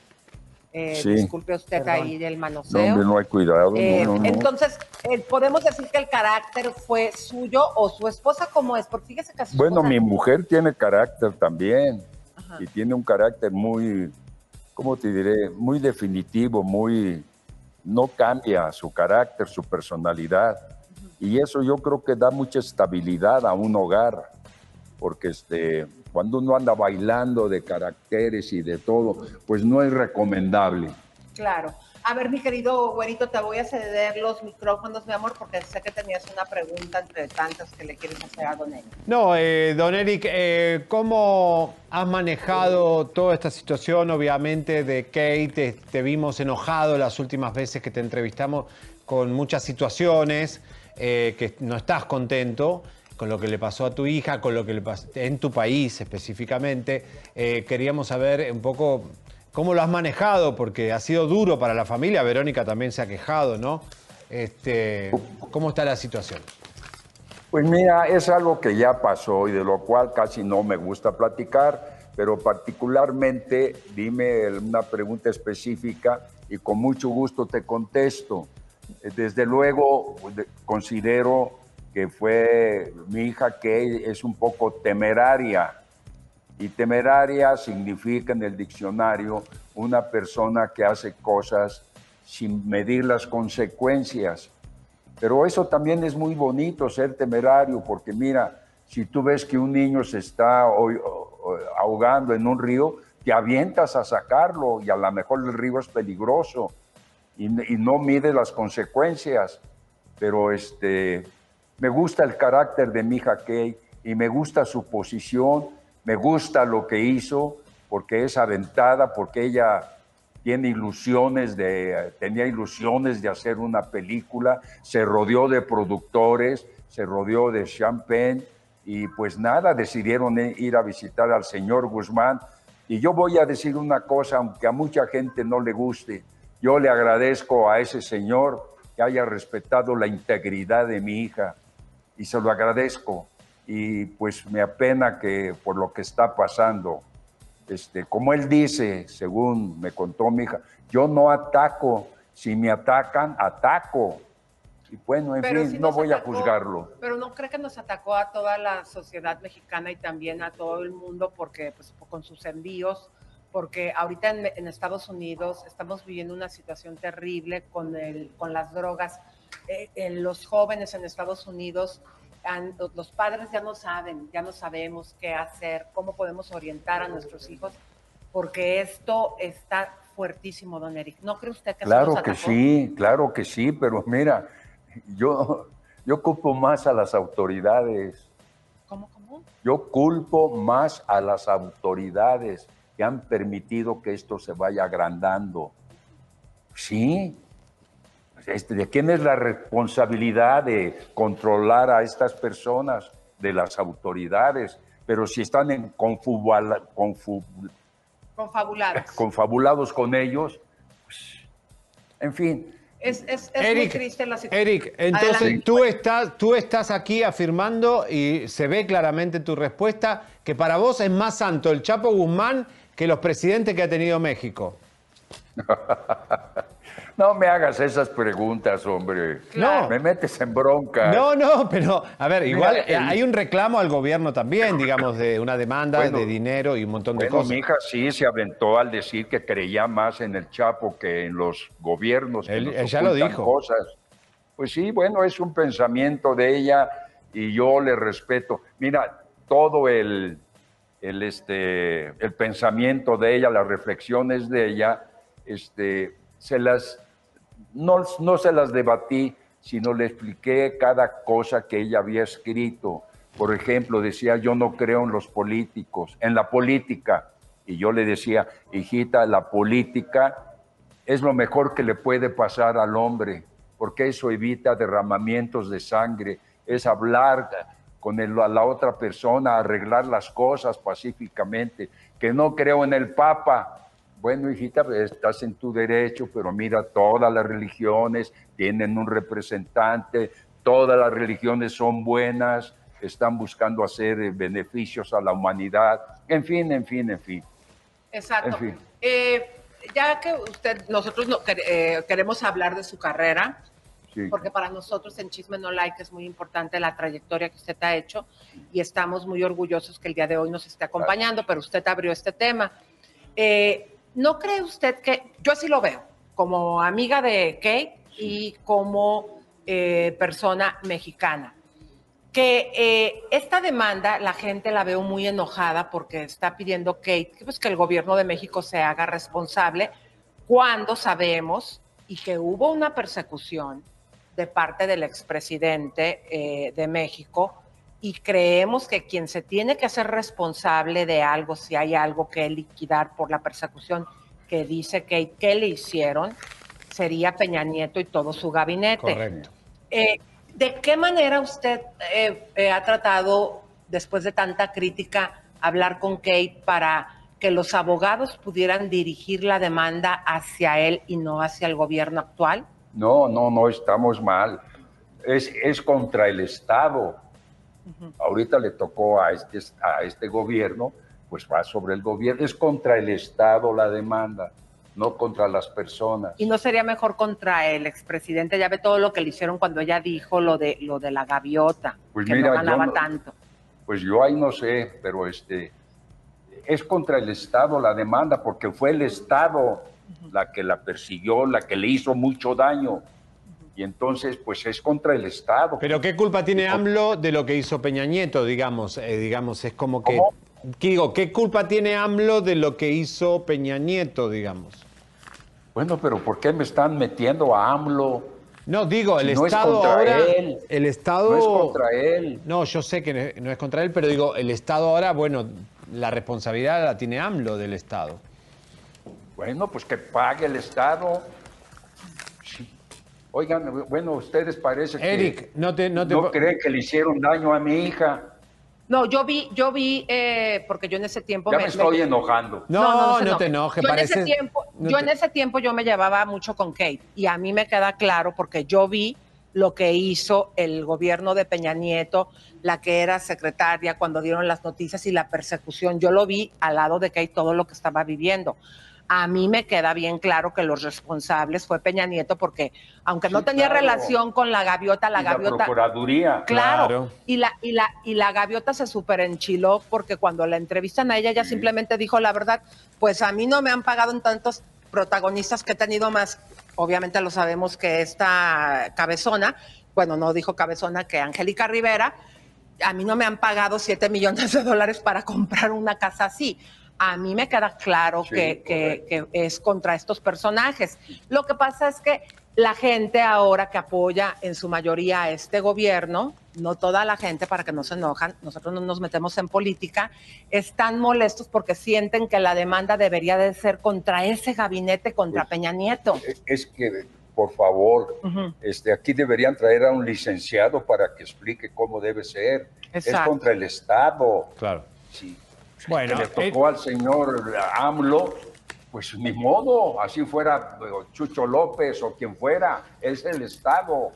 Eh, Sí. Disculpe usted Perdón. ahí del No, manoseo. hombre, no hay cuidado. Eh, no, no, no. Entonces, eh, ¿podemos decir que el carácter fue suyo o su esposa cómo es? Porque fíjese que su Bueno, esposa- mi mujer tiene carácter también Ajá. y tiene un carácter muy, ¿cómo te diré? Muy definitivo, muy, no cambia su carácter, su personalidad. Y eso yo creo que da mucha estabilidad a un hogar, porque este, cuando uno anda bailando de caracteres y de todo, pues no es recomendable. Claro. A ver, mi querido güerito, te voy a ceder los micrófonos, mi amor, porque sé que tenías una pregunta entre tantas que le quieres hacer a Don Eric. No, eh, don Eric, eh, ¿cómo has manejado toda esta situación? Obviamente de Kate, te, te vimos enojado las últimas veces que te entrevistamos con muchas situaciones, eh, que no estás contento con lo que le pasó a tu hija, con lo que le pasó en tu país específicamente. Eh, queríamos saber un poco cómo lo has manejado, porque ha sido duro para la familia. Verónica también se ha quejado, ¿no? Este, ¿Cómo está la situación? Pues mira, es algo que ya pasó y de lo cual casi no me gusta platicar, pero particularmente dime una pregunta específica y con mucho gusto te contesto. Desde luego de- considero que fue mi hija que es un poco temeraria y temeraria significa en el diccionario una persona que hace cosas sin medir las consecuencias. Pero eso también es muy bonito, ser temerario, porque mira, si tú ves que un niño se está ahogando en un río, te avientas a sacarlo y a lo mejor el río es peligroso y, y no mide las consecuencias. Pero este, me gusta el carácter de mi hija Kay y me gusta su posición, me gusta lo que hizo, porque es aventada, porque ella tiene ilusiones de, tenía ilusiones de hacer una película, se rodeó de productores, se rodeó de champagne y pues nada, decidieron ir a visitar al señor Guzmán. Y yo voy a decir una cosa, aunque a mucha gente no le guste, yo le agradezco a ese señor que haya respetado la integridad de mi hija y se lo agradezco. Y pues me apena que por lo que está pasando, este, como él dice, según me contó mi hija, yo no ataco, si me atacan, ataco. Y bueno, en Pero fin, sí no voy a atacó, juzgarlo. Pero no cree que nos atacó a toda la sociedad mexicana y también a todo el mundo porque pues, con sus envíos, porque ahorita en, en Estados Unidos estamos viviendo una situación terrible con, el, con las drogas. Eh, en los jóvenes en Estados Unidos, han- los padres ya no saben, ya no sabemos qué hacer, cómo podemos orientar a nuestros hijos, porque esto está fuertísimo, don Eric. ¿No cree usted que Claro que sí, claro que sí, pero mira, yo, yo culpo más a las autoridades. ¿Cómo, cómo? Yo culpo más a las autoridades que han permitido que esto se vaya agrandando. Sí. Este, ¿De quién es la responsabilidad de controlar a estas personas? De las autoridades. Pero si están en confubala- confu- Confabuladas. confabulados con ellos, pues, en fin. Es, es, es muy Eric, triste la situación. Eric, entonces Adelante. tú estás, tú estás aquí afirmando y se ve claramente en tu respuesta que para vos es más santo el Chapo Guzmán que los presidentes que ha tenido México. [LAUGHS] No me hagas esas preguntas, hombre. Claro. Me metes en bronca. No, no, pero a ver, igual eh, el- hay un reclamo al gobierno también, digamos, de una demanda Bueno, de dinero y un montón de Bueno, cosas. mi hija sí se aventó al decir que creía más en el Chapo que en los gobiernos. que Él- nos ella lo dijo. Cosas. Pues sí, bueno, es un pensamiento de ella y yo le respeto. Mira, todo el, el, este, el pensamiento de ella, las reflexiones de ella, este, se las, no, no se las debatí, sino le expliqué cada cosa que ella había escrito. Por ejemplo, decía, yo no creo en los políticos, en la política. Y yo le decía, hijita, la política es lo mejor que le puede pasar al hombre, porque eso evita derramamientos de sangre, es hablar con la otra persona, arreglar las cosas pacíficamente, que no creo en el Papa. Bueno, hijita, estás en tu derecho, pero mira, todas las religiones tienen un representante, todas las religiones son buenas, están buscando hacer eh, beneficios a la humanidad, en fin, en fin, en fin. Exacto. En fin. Eh, ya que usted, nosotros no quer- eh, queremos hablar de su carrera, Sí. porque para nosotros en Chisme No Like es muy importante la trayectoria que usted ha hecho y estamos muy orgullosos que el día de hoy nos esté acompañando, pero usted abrió este tema. Eh, ¿No cree usted que, yo así lo veo, como amiga de Kate y como eh, persona mexicana, que eh, esta demanda la gente la veo muy enojada porque está pidiendo Kate que, pues, que el gobierno de México se haga responsable cuando sabemos y que hubo una persecución de parte del expresidente eh, de México y creemos que quien se tiene que hacer responsable de algo, si hay algo que liquidar por la persecución que dice Kate que le hicieron, sería Peña Nieto y todo su gabinete. Correcto. Eh, ¿De qué manera usted eh, eh, ha tratado, después de tanta crítica, hablar con Kate para que los abogados pudieran dirigir la demanda hacia él y no hacia el gobierno actual? No, no, no estamos mal. Es, es contra el Estado. Ahorita le tocó a este, a este gobierno, pues va sobre el gobierno. Es contra el Estado la demanda, no contra las personas. ¿Y no sería mejor contra el expresidente? Ya ve todo lo que le hicieron cuando ella dijo lo de, lo de la gaviota, Pues que mira, no ganaba no- tanto. Pues yo ahí no sé, pero este es contra el Estado la demanda, porque fue el Estado la que la persiguió, la que le hizo mucho daño. Y entonces, pues es contra el Estado. Pero ¿qué culpa tiene AMLO de lo que hizo Peña Nieto, digamos? Eh, digamos, es como que... ¿Cómo? ¿Qué digo? ¿Qué culpa tiene AMLO de lo que hizo Peña Nieto, digamos? Bueno, pero ¿por qué me están metiendo a AMLO? No, digo, el no es Estado contra ahora... él. El Estado... No es contra él. No, yo sé que es- no es contra él, pero digo, el Estado ahora, bueno, la responsabilidad la tiene AMLO del Estado. Bueno, pues que pague el Estado. Oigan, bueno, ustedes parece que Eric, no te... No, te... creen que le hicieron daño a mi hija. No, yo vi, yo vi, eh, porque yo en ese tiempo Ya me, estoy enojando. No, no, te enojes, Yo, parece... en ese tiempo, no yo te- en ese tiempo yo me llevaba mucho con Kate y a mí me queda claro porque yo vi lo que hizo el gobierno de Peña Nieto, la que era secretaria cuando dieron las noticias y la persecución. Yo lo vi al lado de Kate todo lo que estaba viviendo. A mí me queda bien claro que los responsables fue Peña Nieto porque aunque no tenía claro. relación con la gaviota, la Y la gaviota Procuraduría. Claro. Y la, y la, y la gaviota se super enchiló porque cuando la entrevistan a ella, ella simplemente dijo la verdad, pues a mí no me han pagado en tantos protagonistas que he tenido más. Obviamente lo sabemos que esta cabezona, bueno, no dijo cabezona, que Angélica Rivera, a mí no me han pagado 7 millones de dólares para comprar una casa así. A mí me queda claro Sí, que, que- que es contra estos personajes. Lo que pasa es que la gente ahora que apoya en su mayoría a este gobierno, no toda la gente para que no se enojan, nosotros no nos metemos en política, están molestos porque sienten que la demanda debería de ser contra ese gabinete, contra Peña Nieto. Es que, por favor, este, aquí deberían traer a un licenciado para que explique cómo debe ser. Es contra el Estado. Claro. Sí. Bueno, que le tocó al señor AMLO, pues ni modo, así fuera Chucho López o quien fuera, es el Estado.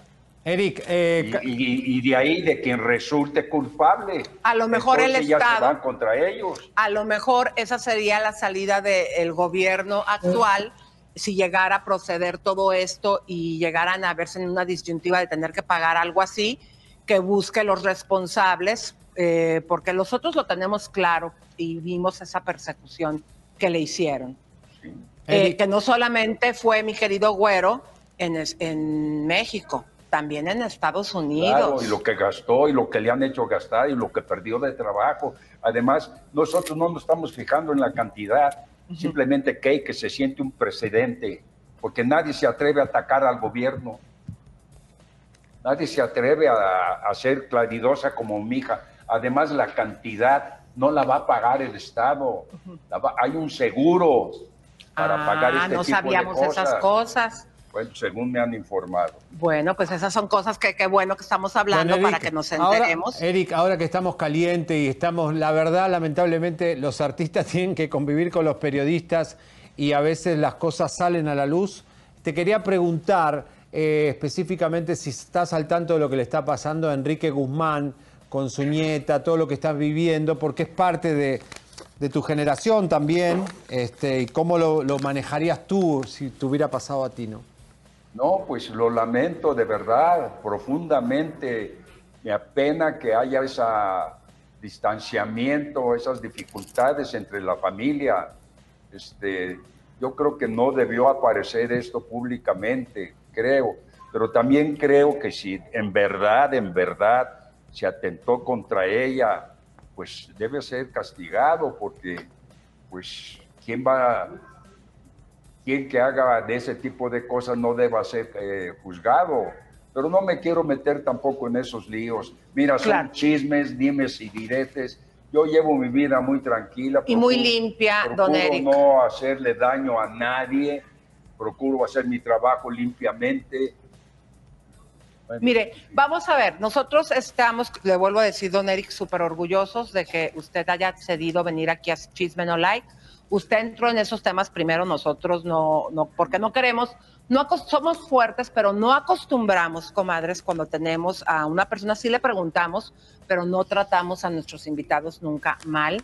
Eric, eh, Y, ca- y- y de ahí de quien resulte culpable. A lo mejor el ya se Estado- van contra ellos. a lo mejor esa sería la salida del gobierno actual si llegara a proceder todo esto y llegaran a verse en una disyuntiva de tener que pagar algo así, que busque los responsables, eh, porque nosotros lo tenemos claro y vimos esa persecución que le hicieron. Eh, que no solamente fue mi querido Güero en, es- en México, también en Estados Unidos. Claro, y lo que gastó y lo que le han hecho gastar y lo que perdió de trabajo. Además, nosotros no nos estamos fijando en la cantidad, simplemente que, que se siente un precedente, porque nadie se atreve a atacar al gobierno. Nadie se atreve a, a ser claridosa como mi hija. Además, la cantidad no la va a pagar el Estado. La va- hay un seguro para pagar Ah, este no tipo sabíamos de esas cosas. cosas. Bueno, según me han informado. Bueno, pues esas son cosas que qué bueno que estamos hablando Bueno, para que nos ahora- enteremos. Eric, ahora que estamos calientes y estamos, la verdad, lamentablemente, los artistas [LAUGHS] tienen que convivir con los periodistas y a veces las cosas salen a la luz. Te quería preguntar eh, específicamente si estás al tanto de lo que le está pasando a Enrique Guzmán con su nieta, todo lo que estás viviendo, porque es parte de, tu generación también, este, y cómo lo, lo manejarías tú si te hubiera pasado a ti, ¿no? No, pues lo lamento de verdad, profundamente. Me apena que haya ese distanciamiento, esas dificultades entre la familia. Este, yo creo que no debió aparecer esto públicamente, creo. Pero también creo que si en verdad, en verdad, se atentó contra ella, pues debe ser castigado porque, pues, ¿quién va quien que haga de ese tipo de cosas no deba ser eh, juzgado. Pero no me quiero meter tampoco en esos líos. Mira, son Claro. chismes, dimes y diretes. Yo llevo mi vida muy tranquila. Y muy limpia, don procuro Eric. no hacerle daño a nadie. Procuro hacer mi trabajo limpiamente. Mire, vamos a ver, nosotros estamos, le vuelvo a decir, don Eric, súper orgullosos de que usted haya cedido venir aquí a Chisme No Like. Usted entró en esos temas primero, nosotros no, no, porque no queremos, no somos fuertes, pero no acostumbramos, comadres, cuando tenemos a una persona, sí le preguntamos, pero no tratamos a nuestros invitados nunca mal.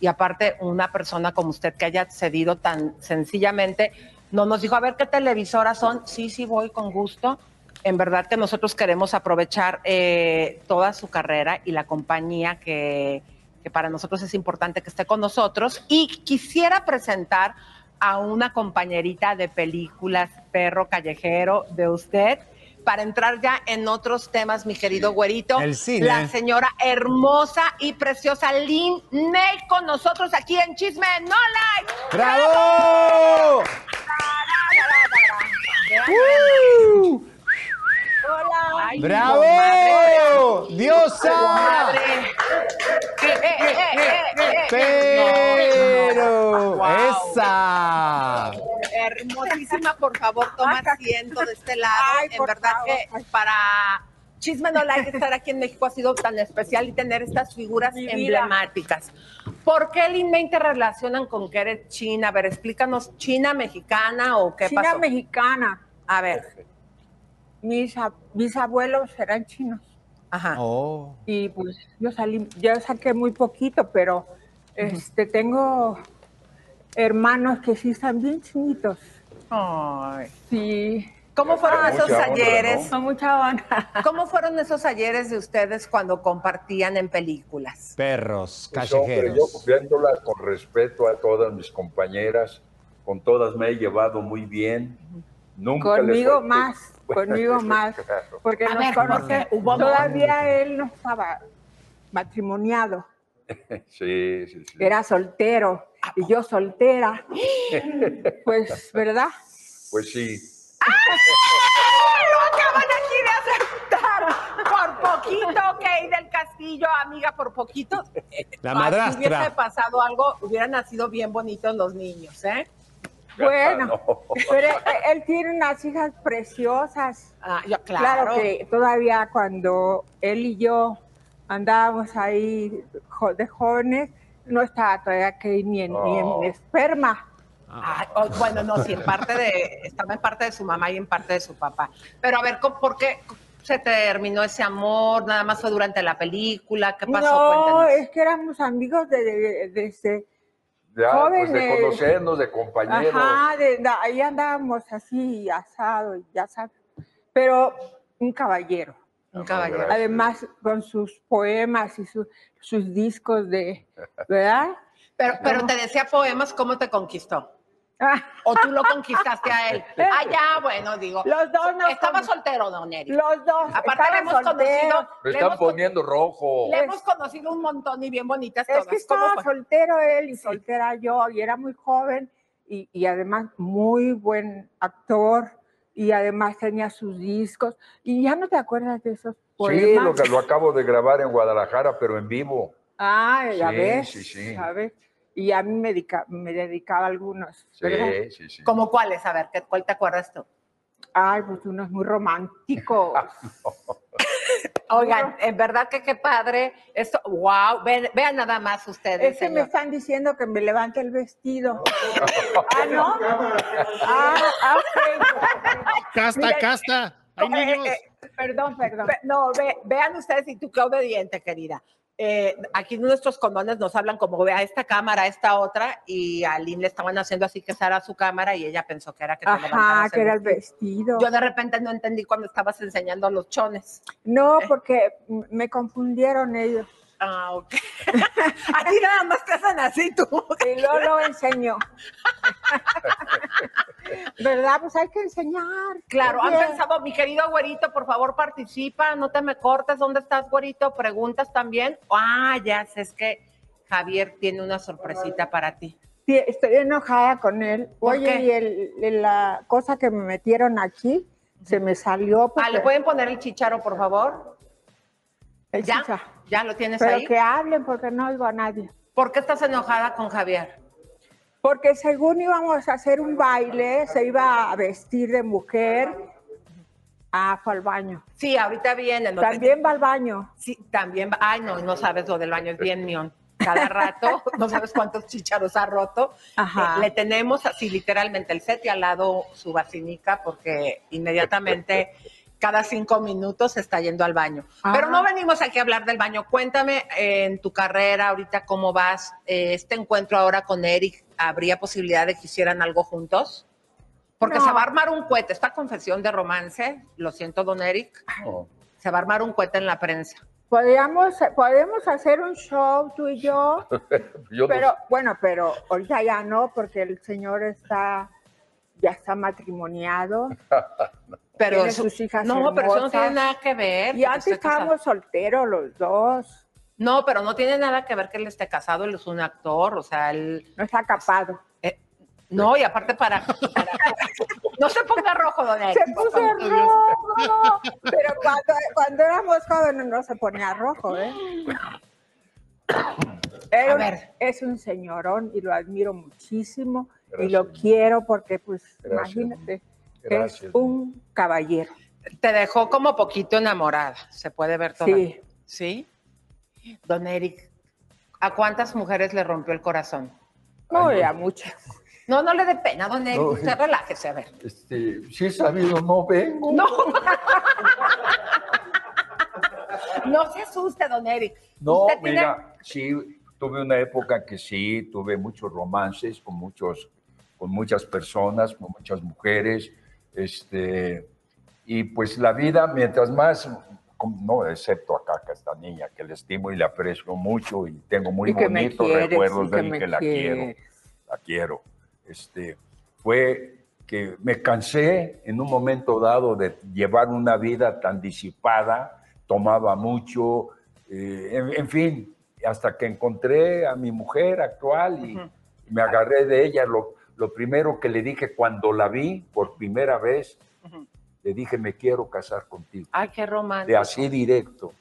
Y aparte, una persona como usted que haya cedido tan sencillamente, no nos dijo, a ver qué televisoras son. Sí, sí, voy con gusto. En verdad que nosotros queremos aprovechar eh, toda su carrera y la compañía que, que para nosotros es importante que esté con nosotros. Y quisiera presentar a una compañerita de películas, perro callejero, de usted, para entrar ya en otros temas, mi querido güerito. El cine. La señora hermosa y preciosa Lynn May con nosotros aquí en Chisme No Like. ¡Bravo! ¡Uh! Hola. Ay, ¡Bravo! comadre. ¡Diosa! Pero, esa. Hermosísima, por favor, toma asiento de este lado. Ay, en verdad favor. que para Chisme No Like estar aquí en México ha sido tan especial y tener estas figuras Mi vida. emblemáticas. ¿Por qué Lin te relacionan con que eres china? A ver, explícanos, ¿china mexicana o qué China pasó? mexicana. A ver. Mis, ab- mis abuelos eran chinos. Ajá. Oh. Y pues yo salí, yo saqué muy poquito, pero este tengo hermanos que sí están bien chinitos. Ay. Sí. ¿Cómo fueron Con esos mucha honra, ayeres? Con mucha honra. [LAUGHS] ¿Cómo fueron esos ayeres de ustedes cuando compartían en películas? Perros, Pues, hombre, callejeros. yo viéndolas con respeto a todas mis compañeras, con todas me he llevado muy bien. Nunca les Conmigo falté- más, conmigo [LAUGHS] más. Claro. Porque A nos ver, conoce. Todavía él no estaba matrimoniado, [LAUGHS] Sí, sí, sí. era soltero y yo soltera. [LAUGHS] Pues, ¿verdad? Pues sí. ¡Lo acaban aquí de aceptar! Por poquito, Kay del Castillo, amiga, por poquito. La Ah, Si madrastra. hubiese pasado algo, hubieran nacido bien bonitos los niños, ¿eh? Bueno, No. [LAUGHS] pero él, él tiene unas hijas preciosas. Ah, yo, Claro. claro. que todavía cuando él y yo andábamos ahí de jóvenes, no estaba todavía que ni en, ni en Oh. esperma. Ay, oh, bueno, no, sí, en parte de, estaba en parte de su mamá y en parte de su papá. Pero a ver, ¿cómo- ¿por qué se terminó ese amor? ¿Nada más fue durante la película? ¿Qué pasó? No, Cuéntanos. es que éramos amigos de, de- desde Ya, pues de Jóvenes. conocernos, de compañeros. Ajá, de, de- ahí andábamos así, asado, ya sabes. Pero un caballero. Un caballero. Además, con sus poemas y su- sus discos de, ¿verdad? Pero, pero te decía poemas, ¿cómo te conquistó? [LAUGHS] ¿O tú lo conquistaste a él? [LAUGHS] Ah, ya, bueno, digo. Los dos nos Estaba con- soltero, don Eric. Los dos. Aparte le hemos conocido, Me le están hemos, poniendo rojo. le hemos conocido un montón y bien bonitas Es todas. que ¿Cómo estaba fue? soltero él y soltera yo, y era muy joven y, y además muy buen actor, y además tenía sus discos. Y ya no te acuerdas de esos Sí, poemas. lo, que- lo acabo de grabar en Guadalajara, pero en vivo. Ah, ya Sí, ves. sí, sí. ya ves. Y a mí me, dedica- me dedicaba a algunos. Sí, ¿verdad? sí, sí. ¿Cómo cuáles? A ver, ¿qué- ¿cuál te acuerdas tú? Ay, pues unos muy románticos. [LAUGHS] [LAUGHS] Oigan, en verdad que qué padre. Esto, wow, vean, vean nada más ustedes. Es que me están diciendo que me levante el vestido. [LAUGHS] ah, ¿no? Ah, ah, ok. Casta, Mira, casta. Hay Eh, niños. eh, perdón, perdón. Ve- No, ve- vean ustedes y tú qué obediente, querida. Eh, aquí nuestros condones nos hablan como ve a esta cámara, a esta otra, y a Lynn le estaban haciendo así que esa era su cámara y ella pensó que era que te Ajá, que era el vestido. Yo de repente no entendí cuando estabas enseñando los chones. No, porque m- me confundieron ellos. Ah, ok. [LAUGHS] a ti nada más te hacen así tú. Y luego lo enseñó. [LAUGHS] ¿Verdad? Pues hay que enseñar. Claro, han pensado, mi querido güerito, por favor participa, no te me cortes, ¿dónde estás, güerito? Preguntas también. Ah, ya sé, es que Javier tiene una sorpresita para ti. sí, Estoy enojada con él. ¿Por Oye, qué? y el- el- la cosa que me metieron aquí se me salió. Ah, ¿le pueden poner el chicharo, por favor? el ¿Ya? chicha. ¿Ya lo tienes Pero ahí? que hablen porque no oigo a nadie. ¿Por qué estás enojada con Javier? Porque según íbamos a hacer un baile, se iba a vestir de mujer. Ah, fue al baño. Sí, ahorita viene. También va al baño. Sí, también va. Ay, no, no sabes lo del baño, es bien mión. Cada rato, [LAUGHS] no sabes cuántos chicharos ha roto. Ajá. Eh, le tenemos así literalmente el set y al lado su vacinica porque inmediatamente cada cinco minutos se está yendo al baño. Ah. Pero no venimos aquí a hablar del baño. Cuéntame eh, en tu carrera ahorita cómo vas. Eh, este encuentro ahora con Eric, ¿habría posibilidad de que hicieran algo juntos? Porque No. se va a armar un cohete. Esta confesión de romance, lo siento, don Eric, No. se va a armar un cohete en la prensa. Podríamos, podemos hacer un show tú y yo, [LAUGHS] Yo no- pero bueno, pero ahorita ya no, porque el señor está, ya está matrimoniado. [LAUGHS] Pero Tiene eso- sus hijas no, pero eso no tiene nada que ver. Y antes estábamos solteros los dos, No, pero no tiene nada que ver que él esté casado, él es un actor, o sea, él... no está capado. eh, no, y aparte para, para- [LAUGHS] No se ponga rojo, don Eric. Se puso rojo, pero cuando, cuando éramos jóvenes no se ponía rojo, ¿eh? Pero A ver. es un señorón y lo admiro muchísimo y lo quiero porque, pues, Gracias. imagínate, Gracias. es un caballero. Te dejó como poquito enamorada, se puede ver todavía. Sí. ¿Sí? Don Eric, ¿a cuántas mujeres le rompió el corazón? No, a muchas. No, no le dé pena, don Eric. No. Usted relájese, a ver. Este, si he sabido, no vengo. No. no se asuste, don Eric. No, Usted tiene- mira, sí, tuve una época que sí, tuve muchos romances con muchos, con muchas personas, con muchas mujeres, este, y pues la vida, mientras más, no, excepto acá, que esta niña, que la estimo y la aprecio mucho y tengo muy Y bonitos quieres, recuerdos de que él, que la quiero, la quiero. Este, fue que me cansé en un momento dado de llevar una vida tan disipada, tomaba mucho, eh, en, en fin, hasta que encontré a mi mujer actual y me agarré de ella. Lo, lo primero que le dije cuando la vi por primera vez, le dije, me quiero casar contigo, Ay, qué romántico. de así directo.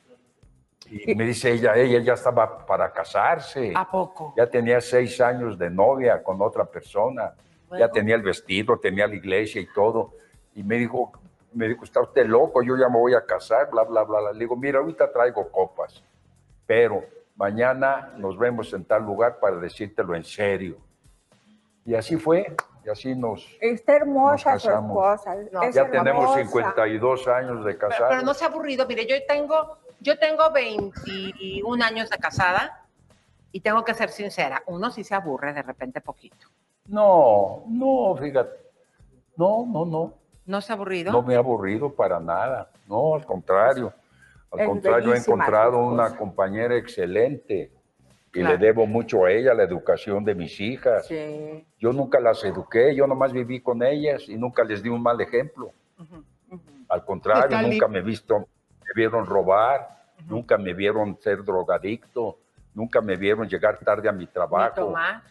Y me dice ella, ella ya estaba para casarse. ¿A poco? Ya tenía seis años de novia con otra persona. Bueno. Ya tenía el vestido, tenía la iglesia y todo. Y me dijo, me dijo, está usted loco, yo ya me voy a casar, bla, bla, bla. bla. Le digo, mira, ahorita traigo copas, pero mañana nos vemos en tal lugar para decírtelo en serio. Y así fue, y así nos... Está hermosa Nos su casamos. esposa. es ya tenemos hermosa. 52 años de Pero, casados. pero no se ha aburrido. Mire, yo tengo, yo tengo 21 años de casada y tengo que ser sincera. Uno sí se aburre de repente poquito. No, no, fíjate. No, no, no. ¿No se ha aburrido? No me he aburrido para nada. No, al contrario. Al Es contrario, he encontrado una compañera excelente y Claro. le debo mucho a ella, la educación de mis hijas. Sí. Yo nunca las eduqué, yo nomás viví con ellas y nunca les di un mal ejemplo. Al contrario, nunca me he visto, me vieron robar, nunca me vieron ser drogadicto, nunca me vieron llegar tarde a mi trabajo. tomar.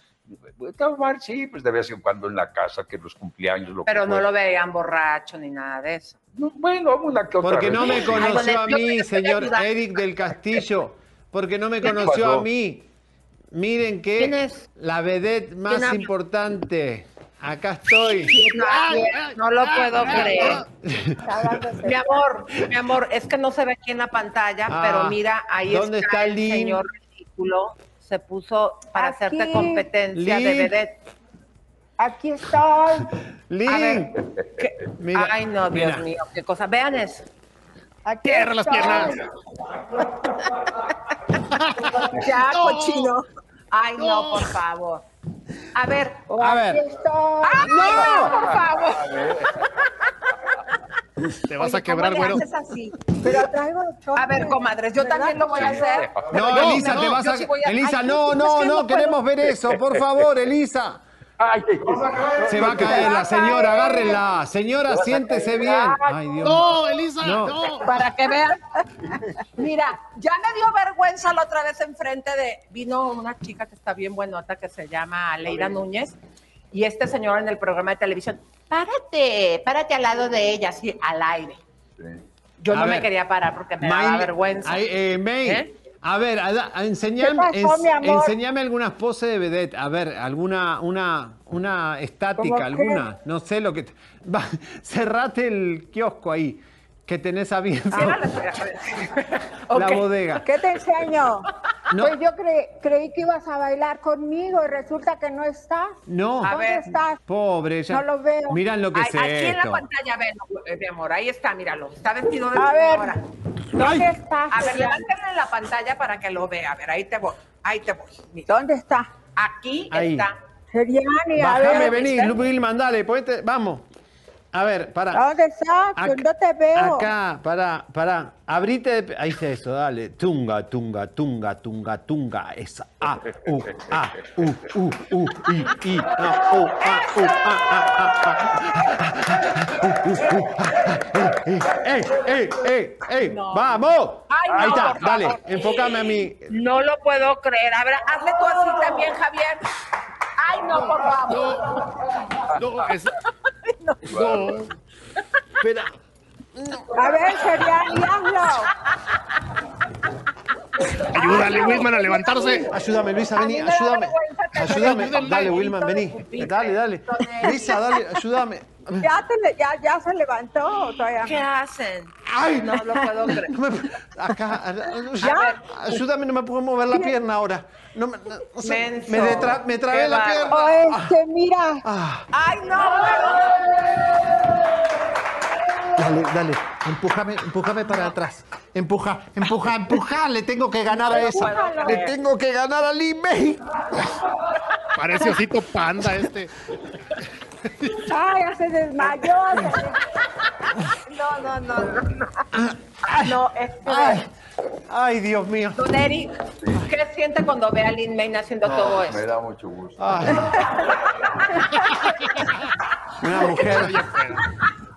Tomar, sí, pues de vez en cuando en la casa, que los cumpleaños, lo Pero que no lo veían borracho ni nada de eso. Bueno, una que otra Porque vez. no me conoció a mí, señor. Eric del Castillo. Porque no me ¿Qué conoció pasó? a mí. Miren ¿Quién que es? la vedette más importante. Acá estoy. No, no lo puedo creer. [LAUGHS] Mi amor, mi amor, es que no se ve aquí en la pantalla, Ah, pero mira, ahí ¿dónde está el Lynn? señor ridículo. Se puso para Aquí. hacerte competencia de vedette. Aquí estoy. Lin. Mira, Ay, no, Dios mira. mío, qué cosa. Vean eso. Aquí Cierra las piernas. [LAUGHS] Ya, No. cochino. Ay, no, por favor. A ver. A ver. Aquí estoy. ¡No! Por favor. [LAUGHS] Te vas Oye, a quebrar, ¿cómo le güero. así? Pero traigo A ver, comadres, yo también lo voy a hacer. No, Elisa, te vas a. sí voy a- Elisa, Ay, no, es no, que no, queremos ver eso, por favor, Elisa. Ay, Se va a caer la señora, agárrenla. Señora, siéntese bien. Ay, Dios. No, Elisa, No. no. Para que vean. Mira, ya me dio vergüenza la otra vez enfrente de. Vino una chica que está bien buenota que se llama Leida Núñez. Y este señor en el programa de televisión, párate, párate al lado de ella, así al aire. Yo A no me quería parar porque me May- daba vergüenza. Ay, eh, May, ¿Eh? A ver, a- a- enseñame, algunas poses de vedette. A ver, alguna, una, una ¿Cómo estática, alguna. No sé lo que. te- [LAUGHS] Va, cerrate el kiosco ahí, que tenés abierto la [LAUGHS] bodega. ¿Qué te enseño? No. Pues yo cre- creí que ibas a bailar conmigo y resulta que no estás. No, A ¿Dónde ver. estás? pobre. ya- No lo veo. Miran lo que es aquí en la pantalla, ven, eh, mi amor, ahí está, míralo. Está vestido de A ver. señora. ¿Dónde estás? A ver, levántenle la pantalla para que lo vea. A ver, ahí te voy. Ahí te voy. Mira. ¿Dónde está? Aquí Ahí. está. Seriani, a Bájame, ver. vení, Wilman, dale, ponete- vamos. A ver, para. ¿Dónde estás? Pues Acá- no te veo. Acá, pará, pará. Abrite. de- Ahí está eso, dale. Tunga, tunga, tunga, tunga, tunga. Esa. A, U, A, U, U, U, I, I, A, U, A, U, A, A, A, A. Ey. ¡Vamos! No, Ahí está, dale, enfócame a mí. No lo puedo creer. A ver, hazle tú así también, Javier. Ay, no, por favor. No, es- no. Espera. A ver, Seriani, hazlo. Ayúdale, Wilman, a levantarse. Ayúdame, Luisa, vení, ayúdame. Ayúdame, dale, Wilman, vení. Dale, dale. Luisa, dale, ayúdame. ¿Ya, te ya, ya se levantó todavía? ¿Qué hacen? Ay. No lo puedo creer. [LAUGHS] Me- Acá, ¿Ya? ayúdame, no me puedo mover la pierna ahora. No, me- Menso. detra- me trabé la pierna. O este, mira. Ah, Ay, no, dale, dale, empújame, empújame para atrás. Empuja, empuja, empuja. Le tengo que ganar a esa. Le tengo que ganar a Lee May. Parece osito panda este. Ay, ya se desmayó. No, no, no, no. No, no es que- Ay, ay, Dios mío. Don Eric, ¿qué siente cuando ve a Lin May haciendo todo Me eso? da mucho gusto. Ay. [LAUGHS] Una mujer.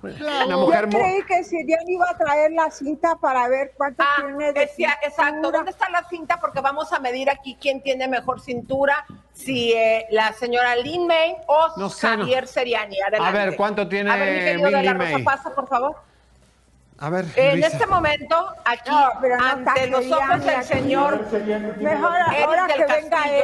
Una Yo mujer mu- creí que Sirian iba a traer la cinta para ver cuánto Ah, tiene de decía, exacto. cintura. ¿Dónde está la cinta? Porque vamos a medir aquí quién tiene mejor cintura, si eh, la señora Lin May o No sé, no. Javier Seriani. A ver, ¿cuánto tiene A ver, mi querido de la May? Rosa, pasa, por favor. A ver, En Luisa. este momento, aquí, No, ante los ojos del señor Mejor Eric ahora del que venga él.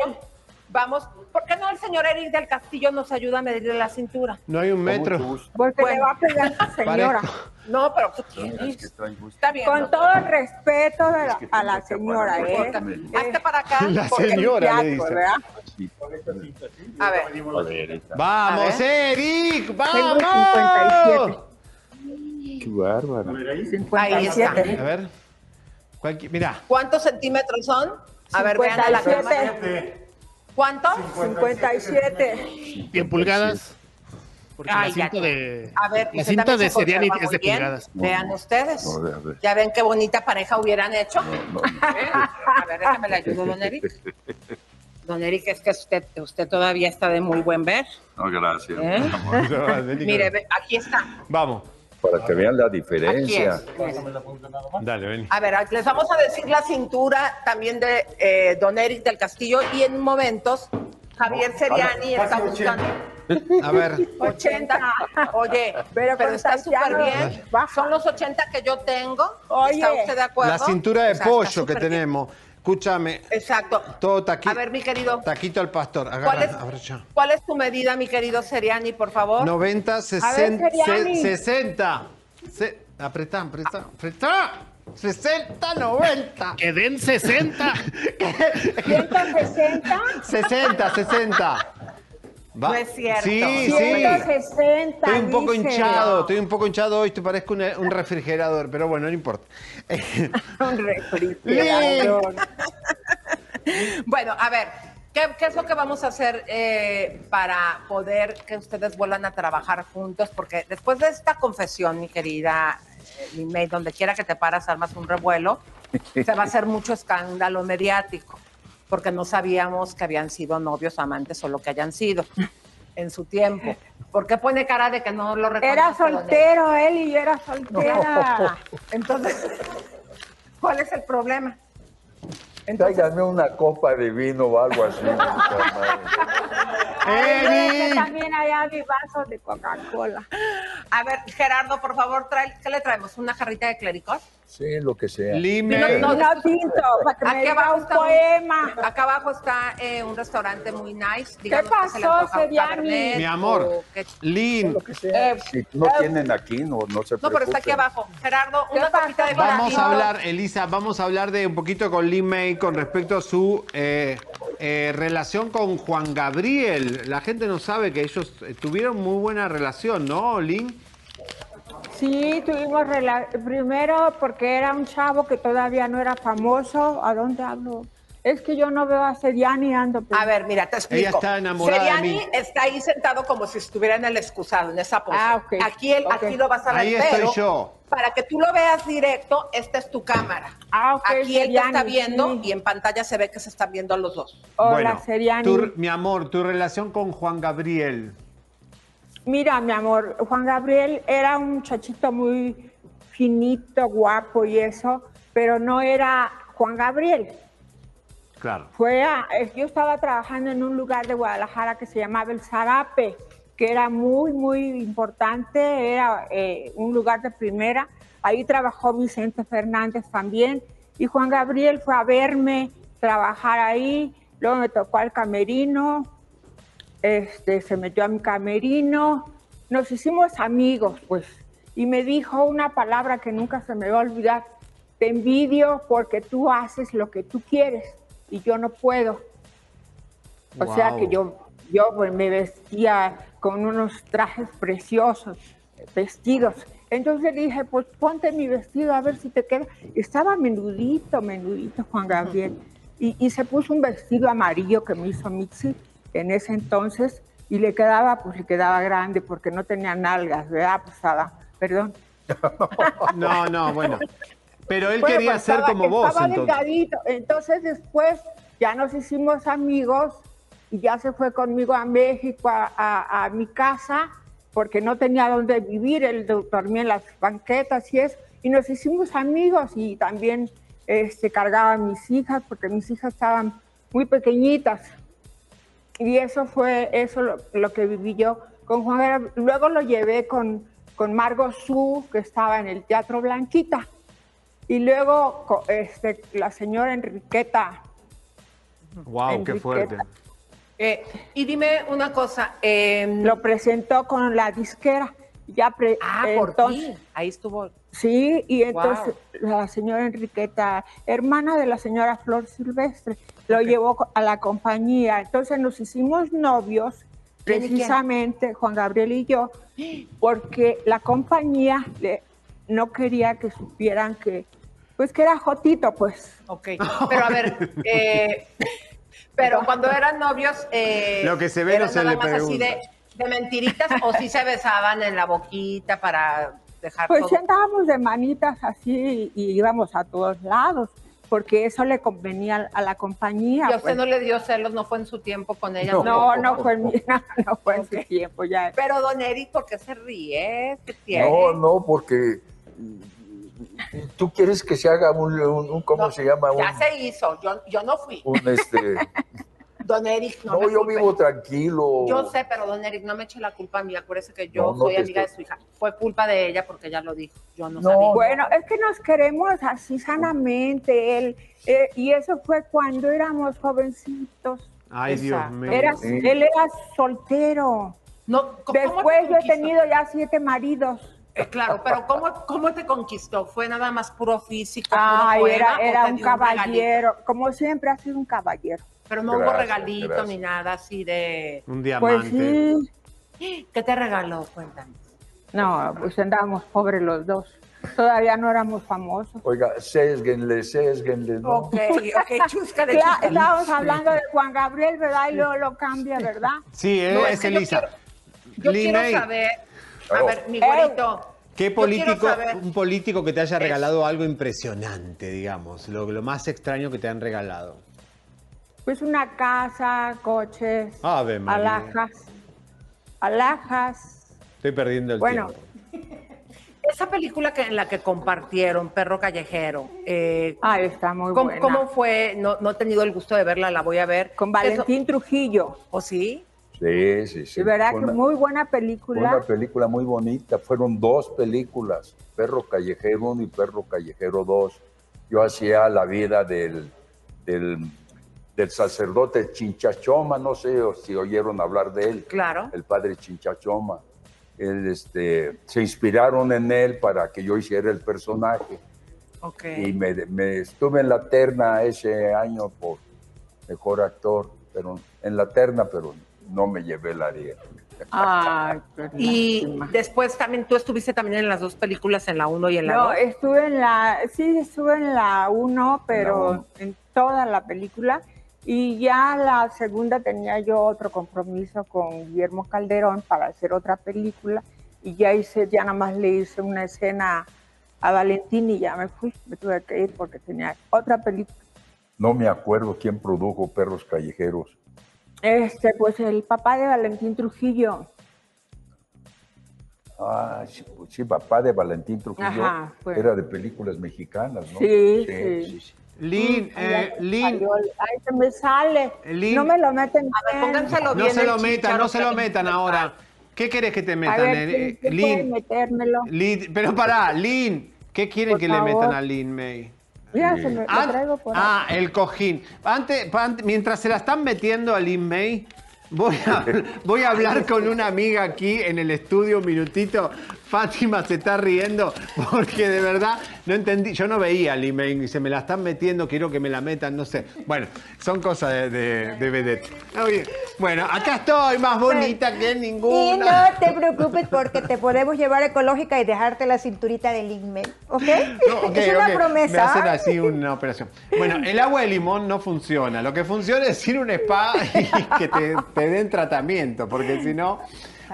Vamos, ¿por qué no el señor Eric del Castillo nos ayuda a medirle la cintura? No hay un metro. Porque Bueno. le va a pegar a la señora. No, pero ¿qué Es tienes? Está bien. Con ¿no? todo el respeto de la- a la señora. ¿eh? Hazte para acá. La señora le dice. A ver, A ver. Vamos, A Eric, Tengo vamos. 57. Qué bárbaro. ahí está. 57. A ver. Mira, ¿Cuántos centímetros son? A ver, vean a la cámara. 57. ¿Cuántos? 57. 100 pulgadas. Porque Ay, la ya. cinta de, A ver, la cinta de se Seriani es de pulgadas. Vean ustedes. No, a ver. Ya ven qué bonita pareja hubieran hecho. No, no. [LAUGHS] A ver, déjame le ayudo, don Eric. Don Eric, es que usted, usted todavía está de muy buen ver. No, gracias. ¿eh? [LAUGHS] Mire, ve, aquí está. vamos. Para que vean la diferencia. Dale, ven. A ver, les vamos a decir la cintura también de eh, don Eric del Castillo y en momentos Javier Seriani está buscando A ver. [LAUGHS] 80. Oye, Pero pero, está súper bien. baja. Son los 80 que yo tengo. Oye, ¿Está usted de acuerdo? La cintura de O sea, está pollo que bien. Escúchame, Exacto. todo taquito. A ver, mi querido. Taquito al pastor. ¿Cuál es. ¿Cuál es tu medida, mi querido Seriani, por favor? 90, 60, Seriani. 60. Se, apretá, apretá, apretá. 60, 90. Que den 60. 160. 60, 60. Va. No es cierto. Sí, sí. 160. Estoy un poco hinchado, estoy un poco hinchado hoy, te parezco un, un refrigerador, pero bueno, no importa. [LAUGHS] Un refrigerador. Bueno, a ver, ¿qué, qué es lo que vamos a hacer eh, para poder que ustedes vuelvan a trabajar juntos? Porque después de esta confesión, mi querida eh, Lin May, donde quiera que te paras, armas un revuelo, se va a hacer mucho escándalo mediático, porque no sabíamos que habían sido novios, amantes o lo que hayan sido en su tiempo. ¿Por qué pone cara de que no lo reconoce? Era soltero él y yo era soltera. [LAUGHS] Entonces, ¿cuál es el problema? Entonces, Tráiganme una copa de vino o algo así. [LAUGHS] Ay, también allá mi vaso de Coca-Cola. a ver, Gerardo, por favor, trae, ¿qué le traemos? ¿Una jarrita de clericot? Sí, lo que sea. Lime. No, Vino tinto, para que me diga un un-. Acá abajo está eh, un restaurante muy nice. Díganos ¿Qué pasó, Seriani? Mi amor, Lin, Lo que sea. Eh, Si no eh, tienen aquí, no, no se No, pero está aquí preocupen. abajo. Gerardo, ¿Qué una pasó? copita de vamos a hablar, Elisa, vamos a hablar de un poquito con Lin May con respecto a su eh, eh, relación con Juan Gabriel. La gente no sabe que ellos tuvieron muy buena relación, ¿no, Lin? Sí, tuvimos primero porque era un chavo que todavía no era famoso. ¿A dónde hablo? Es que yo no veo a Seriani ando. A ver, mira, te explico. Ella está enamorada de Seriani mí. está ahí sentado como si estuviera en el excusado, en esa pose. Ah, ok. Aquí, el- Ok. aquí lo vas a ver, Ahí estoy pero yo. para que tú lo veas directo, esta es tu cámara. Ah, ok, Aquí él te Seriani, está viendo sí. y en pantalla se ve que se están viendo los dos. Hola, Seriani. tu- mi amor, tu relación con Juan Gabriel. Mira, mi amor, Juan Gabriel era un muchachito muy finito, guapo y eso, pero no era Juan Gabriel. Claro. Fue a- eh, yo estaba trabajando en un lugar de Guadalajara que se llamaba El Zarape, que era muy, muy importante, era eh, un lugar de primera. Ahí trabajó Vicente Fernández también Y Juan Gabriel fue a verme, trabajar ahí, luego me tocó al camerino, este, se metió a mi camerino, nos hicimos amigos, pues, y me dijo una palabra que nunca se me va a olvidar, te envidio porque tú haces lo que tú quieres y yo no puedo. O sea que yo, yo pues, me vestía con unos trajes preciosos, vestidos. Entonces dije, pues ponte mi vestido a ver si te queda. Estaba menudito, menudito Juan Gabriel. [LAUGHS] Y, y se puso un vestido amarillo que me hizo Mixi en ese entonces y le quedaba, pues le quedaba grande porque no tenía nalgas, ¿verdad? Pues estaba, perdón. [LAUGHS] No, no, bueno. Pero él Bueno, quería pues, ser estaba- como vos, estaba entonces. delgadito. Entonces después ya nos hicimos amigos y ya se fue conmigo a México, a, a- a mi casa, porque no tenía dónde vivir, él do- dormía en las banquetas y eso, y nos hicimos amigos y también este, cargaba a mis hijas, porque mis hijas estaban muy pequeñitas. Y eso fue eso lo, lo que viví yo con Juan Gabriel. Luego lo llevé con, con Margot Su, que estaba en el Teatro Blanquita. Y luego este, la señora Enriqueta. Wow, qué fuerte. Eh, y dime una cosa. em, Lo presentó con la disquera. Ya pre- ah, por entonces- ti. Ahí estuvo. Sí, y Wow. entonces la señora Enriqueta, hermana de la señora Flor Silvestre, lo llevó a la compañía. Entonces nos hicimos novios, precisamente Juan Gabriel y yo, porque la compañía le- no quería que supieran que, pues que era Jotito, pues. Ok. Pero a ver, eh, [LAUGHS] pero cuando eran novios. eh, Lo que se ve no ¿eran se nada le más así pregunta. de, de mentiritas o sí se besaban en la boquita para dejar Pues todo? andábamos de manitas así y íbamos a todos lados, porque eso le convenía a la compañía. ¿Y a usted pues. no le dio celos? ¿No fue en su tiempo con ella? No, no fue en mi, [LAUGHS] no fue en su tiempo ya. Pero don Eric, ¿por qué se ríe? ¿Qué tiene? No, no, porque tú quieres que se haga un, un- un- ¿cómo se llama? Un, Ya se hizo, yo, yo no fui. un, este, Don Eric, no, no, me yo culpe. vivo tranquilo. Yo sé, pero don Eric, no me eche la culpa a mí. Acuérdese que yo No, no soy amiga estoy- de su hija. Fue culpa de ella porque ella lo dijo. Yo no, No, sabía. Bueno, es que nos queremos así sanamente, él, eh, y eso fue cuando éramos jovencitos. Ay, Dios mío. Era- Sí. Él era soltero. No, ¿cómo- cómo Después te yo he tenido ya siete maridos. Eh, claro, pero ¿cómo, ¿cómo te conquistó? ¿Fue nada más puro físico? puro Ay, poema, era, era un caballero, como siempre ha sido un caballero. Pero no hubo Gracias, regalito gracias. ni nada así de... Un Pues diamante. sí, ¿Qué te regaló? Cuéntame. no, pues andábamos pobres los dos. Todavía no éramos famosos. Oiga, sésguenle, sésguenle, ¿no? Ok, ok, chuscale, [LAUGHS] Cla- chuscale. estábamos hablando de Juan Gabriel, ¿verdad? Y luego lo cambia, ¿verdad? Sí, él No, es es que yo Elisa. Yo quiero saber... A Oh. ver, mi güerito. ¿Qué yo quiero político, un político que te haya regalado algo impresionante, digamos? Lo, lo más extraño que te han regalado. Pues una casa, coches, Ave María. alhajas, alhajas. Estoy perdiendo el Bueno, tiempo. [LAUGHS] Esa película que, en la que compartieron, Perro Callejero, eh, ah, está muy ¿cómo, buena. cómo fue? No, no he tenido el gusto de verla, la voy a ver. Con Valentín Trujillo. ¿O sí? Sí, sí, sí. De verdad Fue que una- muy buena fue película. una película muy bonita. Fueron dos películas, Perro Callejero 1 y Perro Callejero 2. Yo hacía la vida del, del, del sacerdote Chinchachoma, no sé si oyeron hablar de él. Claro. el padre Chinchachoma. Él, este, se inspiraron en él para que yo hiciera el personaje Ok. y me, me estuve en la terna ese año por mejor actor, pero en la terna, pero no me llevé la área. Ay, qué [LAUGHS] Y lástima. después también, tú estuviste también en las dos películas, en la 1 y en la No, 2. estuve en la, sí, estuve en la 1, pero en toda la película. Y ya la segunda tenía yo otro compromiso con Guillermo Calderón para hacer otra película. Y ya hice, ya nada más le hice una escena a Valentín y ya me fui, me tuve que ir porque tenía otra película. No me acuerdo quién produjo Perros Callejeros. Este, pues el papá de Valentín Trujillo. Ah, sí, pues sí, papá de Valentín Trujillo. Ajá, fue. Era de películas mexicanas, ¿no? Sí, sí. Ay, ya eh, Lin, Ay, se me sale. Lin- No me lo meten A ver, bien. no se lo metan, no se lo metan ahora. ¿Qué querés que te A metan? ver, eh, ¿quién- eh, Lin, metérmelo? Lin, pero pará, Lin, ¿qué quieren Por que le metan a Lin May? Mira, se me, lo Ah, traigo por ahí. ah, el cojín. Antes, mientras se la están metiendo al May, voy a, [LAUGHS] voy a hablar con una amiga aquí en el estudio un minutito. Fátima se está riendo porque de verdad no entendí. Yo no veía al May y se me la están metiendo, quiero que me la metan, no sé. Bueno, son cosas de, de, de vedette. Bueno, acá estoy, más bonita que Y ninguna. no te preocupes porque te podemos llevar ecológica y dejarte la cinturita del Ligme, ¿ok? No, [LAUGHS] es una promesa. Me hacen así una operación. Bueno, el agua de limón no funciona. Lo que funciona es ir a un spa y que te, te den tratamiento, porque si no.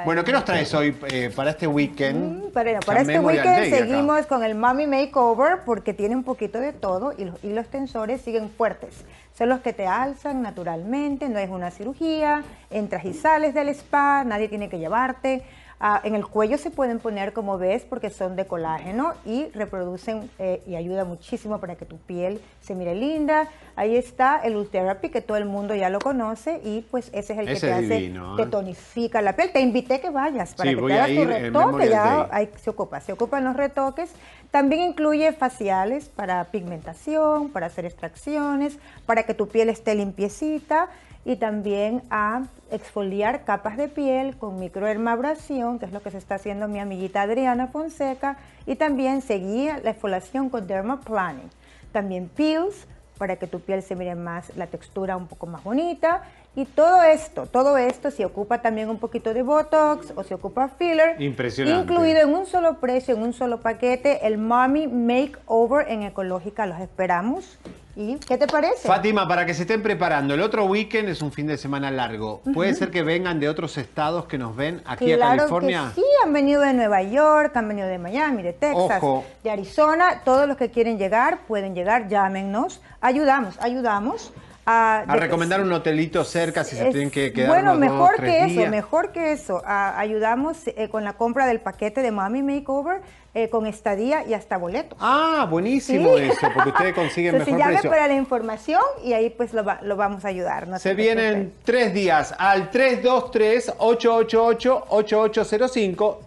Bueno, ¿qué nos traes hoy eh, para este weekend? Para, para San este weekend Day acá. seguimos con el Mommy Makeover porque tiene un poquito de todo y los hilos tensores siguen fuertes. Son los que te alzan naturalmente, no es una cirugía, entras y sales del spa, nadie tiene que llevarte. Ah, en el cuello se pueden poner como ves porque son de colágeno y reproducen eh, y ayuda muchísimo para que tu piel se mire linda. Ahí está el Ultherapy que todo el mundo ya lo conoce y pues ese es el que te hace, divino, te ¿eh? tonifica la piel. Te invité que vayas para Sí, que te a hagas tu retoque. Ya hay- se ocupa, se ocupan los retoques. También incluye faciales para pigmentación, para hacer extracciones, para que tu piel esté limpiecita y también a exfoliar capas de piel con microdermabrasión, que es lo que se está haciendo mi amiguita Adriana Fonseca, y también seguir la exfoliación con dermaplaning. También peels para que tu piel se mire más, la textura un poco más bonita. Y todo esto, todo esto, si ocupa también un poquito de Botox o si ocupa filler, Impresionante. incluido en un solo precio, en un solo paquete, el Mommy Makeover en Ecológica. Los esperamos. ¿Y qué te parece? Fátima, para que se estén preparando, el otro weekend es un fin de semana largo. ¿Puede Ujú. ser que vengan de otros estados que nos ven aquí a Claro California? que sí, han venido de Nueva York, han venido de Miami, de Texas, Ojo. de Arizona. Todos los que quieren llegar pueden llegar, llámennos. Ayudamos, ayudamos. A, A de- recomendar un hotelito cerca si se tienen que quedar Bueno, unos mejor que eso, días. mejor que eso. A- ayudamos eh, con la compra del paquete de Mommy Makeover eh, con estadía y hasta boleto. Ah, buenísimo Sí. eso, porque ustedes consiguen [LAUGHS] Entonces, mejor llame precio. para la información y ahí pues lo, va- lo vamos a ayudar. no Se vienen tres días al 323-888-8805,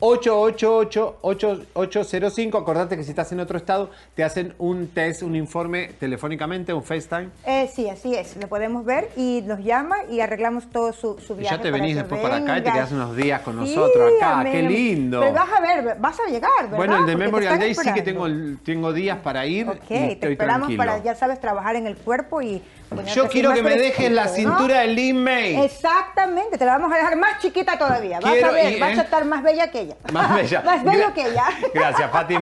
323-888-8805. Acordate que si estás en otro estado, te hacen un test, un informe telefónicamente, un FaceTime. Eh, sí, así es. Lo podemos ver y nos llama y arreglamos todo su, su Y viaje. ya te venís después para acá y te quedas unos días con Sí, nosotros acá. amén. ¡Qué lindo! Pero vas a ver, vas a llegar, ¿verdad? Bueno, el de Porque Memorial Day sí que tengo, tengo días para ir Ok, y te estoy esperamos tranquilo. para, ya sabes, trabajar en el cuerpo y... Yo quiero que me dejes la fresquito, ¿no? cintura de Lin May. Exactamente, te la vamos a dejar más chiquita todavía. Vas Quiero a ver, y- vas eh. a estar más bella que ella. Más bella. [LAUGHS] más bello Gra- que ella. [LAUGHS] Gracias, Fátima.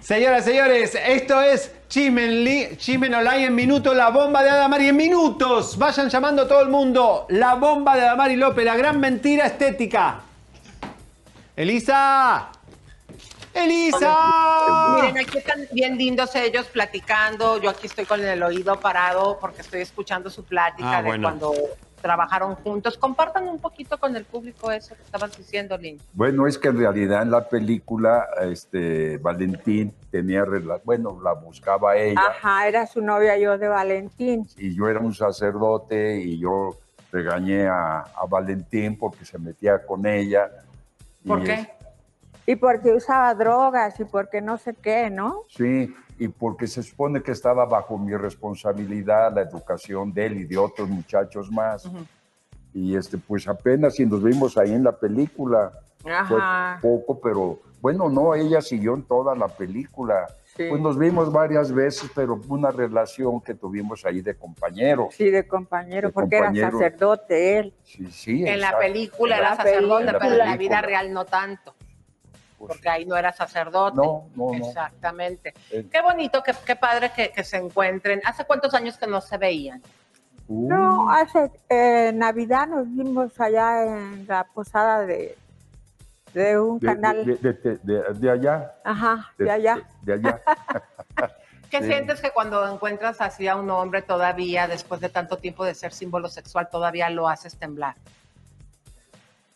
Señoras, señores, esto es Chismen, Chismen Online en minuto, la bomba de Adamari en minutos. Vayan llamando a todo el mundo. La bomba de Adamari López, la gran mentira estética. Elisa. Elisa. Miren, aquí están bien lindos ellos platicando. Yo aquí estoy con el oído parado porque estoy escuchando su plática Ah, de bueno. cuando trabajaron juntos. Compartan un poquito con el público eso que estabas diciendo, Lynn. Bueno, es que en realidad en la película, este, Valentín tenía, bueno, la buscaba ella Ajá, era su novia yo de Valentín. y yo era un sacerdote y yo regañé a, a Valentín porque se metía con ella. ¿Por Y qué? es- Y porque usaba drogas y porque no sé qué, ¿no? sí, y porque se supone que estaba bajo mi responsabilidad la educación de él y de otros muchachos más. y este, pues apenas si nos vimos ahí en la película. Ajá. Fue poco, pero bueno, no, ella siguió en toda la película. Sí. Pues nos vimos varias veces, pero fue una relación que tuvimos ahí de compañeros. Sí, de compañero, De porque era compañero. sacerdote él. Sí, sí. En la película En era la- sacerdote, en la pero en la vida real no tanto. Porque ahí no era sacerdote. No, no, no. Exactamente. Eh. Qué bonito, qué, qué padre que, que se encuentren. ¿Hace cuántos años que no se veían? Uh, No, hace eh, Navidad nos vimos allá en la posada de, de un de, canal. de, de- de- de- de allá. Ajá, de allá. De, allá. [LAUGHS] ¿Qué Sí. sientes que cuando encuentras así a un hombre todavía, después de tanto tiempo de ser símbolo sexual, todavía lo haces temblar?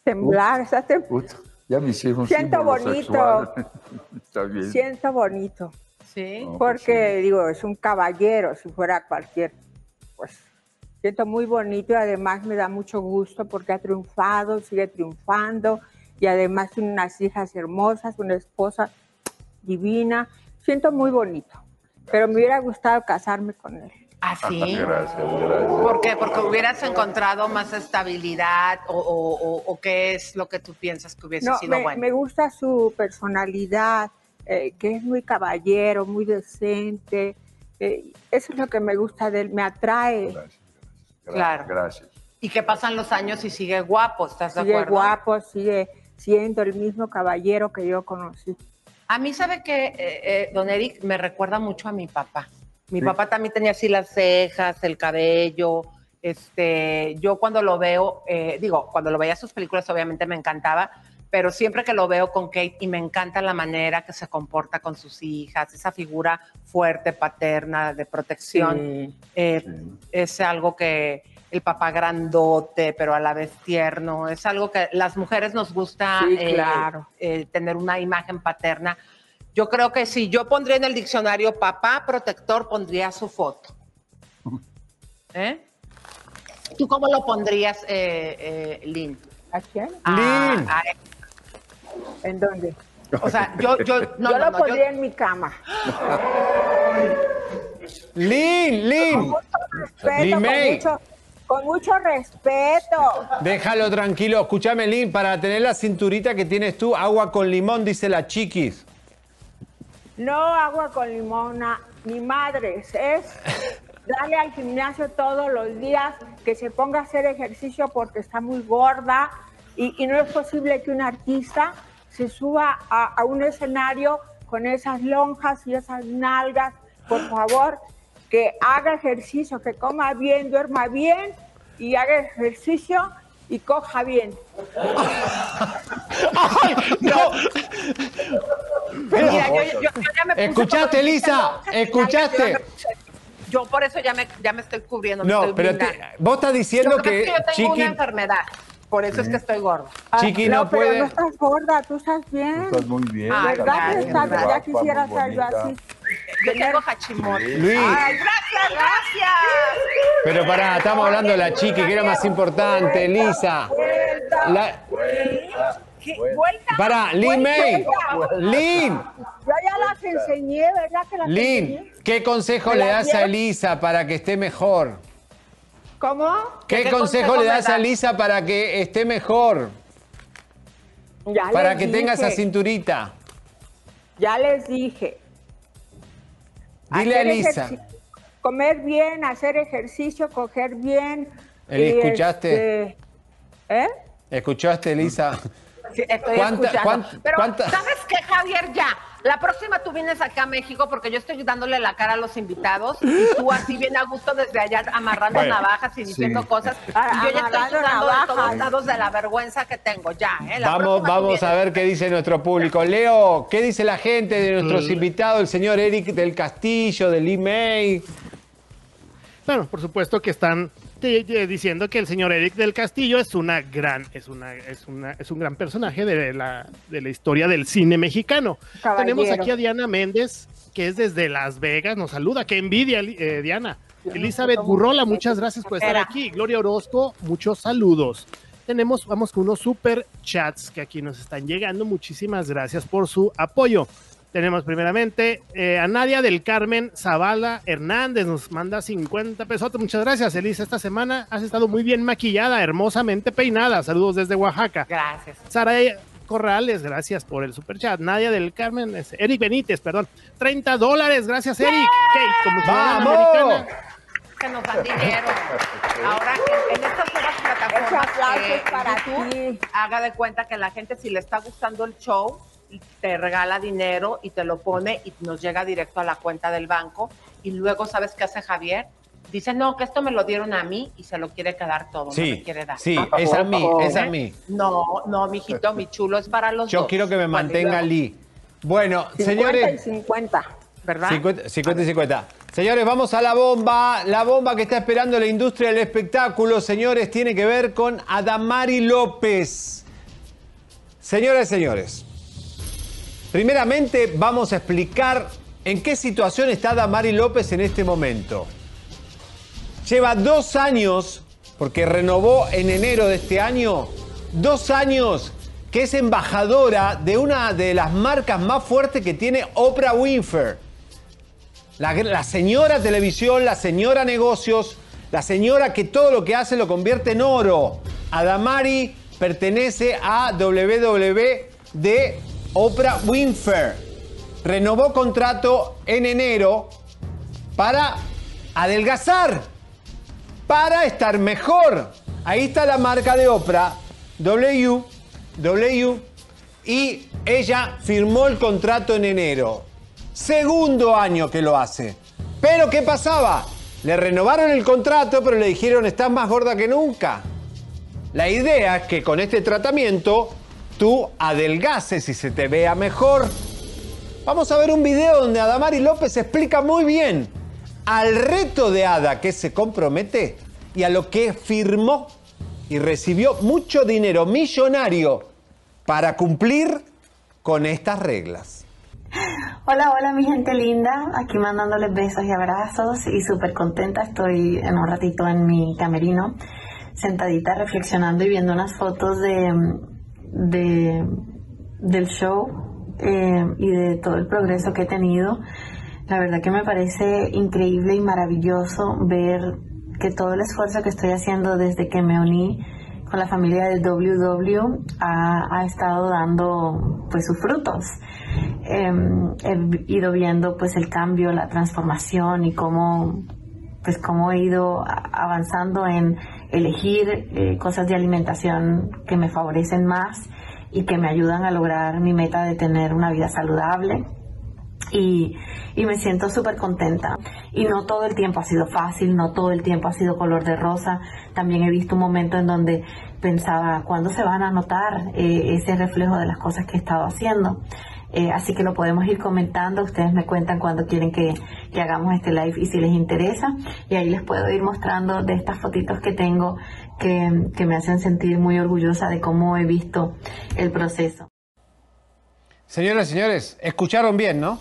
Temblar, está tem- Puta, ya me hicieron Siento bonito. sexual. [LAUGHS] Está bien. siento bonito. Sí. No, pues Porque, digo, es un caballero, si fuera cualquier, pues, siento muy bonito y además me da mucho gusto porque ha triunfado, sigue triunfando y además tiene unas hijas hermosas, una esposa divina. Siento muy bonito, pero me hubiera gustado casarme con él. ¿Ah, sí? Gracias, gracias. ¿Por qué? Porque hubieras encontrado más estabilidad o, o- o- o qué es lo que tú piensas que hubiese No, sido me, bueno. me gusta su personalidad, eh, que es muy caballero, muy decente. eh, eso es lo que me gusta de él, me atrae. Gracias, Claro. Gracias. Y que pasan los años y sigue guapo, ¿estás de Sigue acuerdo? guapo, sigue siendo el mismo caballero que yo conocí. A mí, ¿sabe que eh, don Eric me recuerda mucho a mi papá? Mi Sí. papá también tenía así las cejas, el cabello. Este, yo cuando lo veo, eh, digo, cuando lo veía sus películas, obviamente me encantaba, pero siempre que lo veo con Kate y me encanta la manera que se comporta con sus hijas, esa figura fuerte, paterna, de protección, Sí. eh, es algo que el papá grandote, pero a la vez tierno, es algo que las mujeres nos gusta Sí, eh, eh, tener una imagen paterna. Yo creo que si yo pondría en el diccionario papá protector, pondría su foto. [LAUGHS] ¿Eh? ¿Tú cómo lo pondrías, eh, eh, Lynn? ¿A quién? Ah, Lynn. ah, ¿En dónde? o sea, yo, yo, [LAUGHS] no, yo no, lo no, yo- pondría en mi cama. [GASPS] Lin, Lin. Respeto, Lin con, May. mucho, con mucho respeto. Déjalo tranquilo. Escúchame, Lin, para tener la cinturita que tienes tú, agua con limón, dice la chiquis. No agua con limona, ni madres, es [LAUGHS] darle al gimnasio todos los días, que se ponga a hacer ejercicio porque está muy gorda y, y no es posible que un artista se suba a, a un escenario con esas lonjas y esas nalgas. Por favor, que haga ejercicio, que coma bien, duerma bien y haga ejercicio y coja bien. [LAUGHS] ¡No! Mira, yo- yo- yo ya me puse ¿Escuchaste, como Lisa? lonjas y ¿Escuchaste? yo por eso ya me, ya me estoy cubriendo. me No, estoy pero te- vos estás diciendo que, que pasa es que yo tengo Chiqui... una enfermedad, por eso es que estoy gorda. Chiqui Ah, no pero puede- no estás gorda, tú estás bien. Estás muy bien. Ah, guapa, Ya quisiera ser yo así. Yo tengo Hashimoto. Luis, Ay, gracias, gracias. pero pará, estamos hablando de la chiqui, que era más importante, Lisa. La- ¿Qué? ¿Vuelta? Pará, Lin May. Lin, Yo ya las enseñé, ¿verdad que las Lin, enseñé? ¿qué consejo ¿Me le das a? Elisa para que esté mejor? ¿Cómo? ¿Qué, ¿Qué consejo consejo le das a? Elisa para que esté mejor? Ya Para que tenga esa dije, cinturita. Ya les dije. Dile a Elisa. Comer bien, hacer ejercicio, coger bien. ¿escuchaste? este, ¿Eh? ¿Escuchaste, Elisa? [LAUGHS] Estoy ¿Cuánta- escuchando. Pero, cuánta- ¿sabes qué, Javier? Ya, la próxima tú vienes acá a México porque yo estoy dándole la cara a los invitados y tú así bien a gusto desde allá amarrando Bueno, navajas y diciendo sí. cosas. Y yo ya estoy sudando de todos lados de la vergüenza que tengo. Ya, ¿eh? La Vamos, vamos a ver qué dice nuestro público. Leo, ¿qué dice la gente de nuestros invitados? El señor Eric del Castillo, del email. Bueno, por supuesto que están eh, diciendo que el señor Eric del Castillo es una gran, es una, es una, es un gran personaje de la, de la historia del cine mexicano. Caballero. Tenemos aquí a Diana Méndez, que es desde Las Vegas, nos saluda, qué envidia, eh, Diana. Elizabeth Burrola, muchas gracias por estar aquí. Gloria Orozco, muchos saludos. Tenemos, vamos con unos super chats que aquí nos están llegando. Muchísimas gracias por su apoyo. Tenemos primeramente eh, a Nadia del Carmen Zavala Hernández, nos manda 50 pesos. Muchas gracias, Elisa. Esta semana has estado muy bien maquillada, hermosamente peinada. Saludos desde Oaxaca. Gracias. Sara Corrales, gracias por el super chat. Nadia del Carmen, es- Eric Benítez, perdón. 30 dólares, gracias, Eric. Kate, como ¡Vamos! americana. que nos dan dinero. Ahora, en, en estas nuevas plataformas, eh, para YouTube, haga de cuenta que la gente, si le está gustando el show, te regala dinero y te lo pone y nos llega directo a la cuenta del banco. Y luego, ¿sabes qué hace Javier? Dice, no, que esto me lo dieron a mí y se lo quiere quedar todo, no Sí, me quiere dar. sí, es a mí, es a mí. No, no, mijito, mi chulo, es para los Yo dos. quiero que me mantenga Lee. Bueno, 50 señores. y 50. ¿Verdad? 50, 50 y 50. Señores, vamos a la bomba. La bomba que está esperando la industria del espectáculo, señores, tiene que ver con Adamari López. Señoras y señores, primeramente vamos a explicar en qué situación está Adamari López en este momento. Lleva dos años, porque renovó en enero de este año, dos años que es embajadora de una de las marcas más fuertes que tiene Oprah Winfrey. La, señora televisión, la señora negocios, la señora que todo lo que hace lo convierte en oro. Adamari pertenece a WW de Oprah Winfrey. Renovó contrato en enero para adelgazar, para estar mejor. Ahí está la marca de Oprah, W, W, y ella firmó el contrato en enero. Segundo año que lo hace. Pero ¿qué pasaba? Le renovaron el contrato, pero le dijeron, estás más gorda que nunca. La idea es que con este tratamiento tú adelgaces y se te vea mejor. Vamos a ver un video donde Adamari López explica muy bien al reto de Ada que se compromete y a lo que firmó y recibió mucho dinero millonario para cumplir con estas reglas. Hola, hola mi gente linda, aquí mandándoles besos y abrazos y súper contenta, estoy en un ratito en mi camerino, sentadita reflexionando y viendo unas fotos de, de- del show eh, y de todo el progreso que he tenido. La verdad que me parece increíble y maravilloso ver que todo el esfuerzo que estoy haciendo desde que me uní con la familia de WW ha, ha estado dando pues sus frutos. Eh, he ido viendo pues el cambio, la transformación y cómo pues cómo he ido avanzando en elegir eh, cosas de alimentación que me favorecen más y que me ayudan a lograr mi meta de tener una vida saludable y, y me siento súper contenta. Y no todo el tiempo ha sido fácil, no todo el tiempo ha sido color de rosa. También he visto un momento en donde pensaba, ¿cuándo se van a notar eh, ese reflejo de las cosas que he estado haciendo? Eh, así que lo podemos ir comentando. Ustedes me cuentan cuando quieren que, que hagamos este live y si les interesa. Y ahí les puedo ir mostrando de estas fotitos que tengo que, que me hacen sentir muy orgullosa de cómo he visto el proceso. Señoras y señores, escucharon bien, ¿no?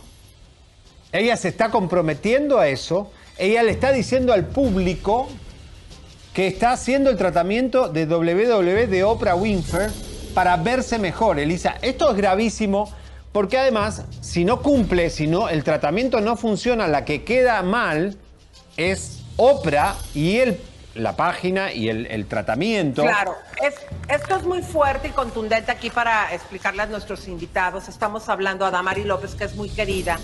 Ella se está comprometiendo a eso. Ella le está diciendo al público que está haciendo el tratamiento de WW de Oprah Winfrey para verse mejor, Elisa. Esto es gravísimo porque además, si no cumple, si no, el tratamiento no funciona, la que queda mal es Oprah y el, la página y el, el tratamiento. Claro, es, esto es muy fuerte y contundente aquí para explicarle a nuestros invitados. Estamos hablando a Damari López, que es muy querida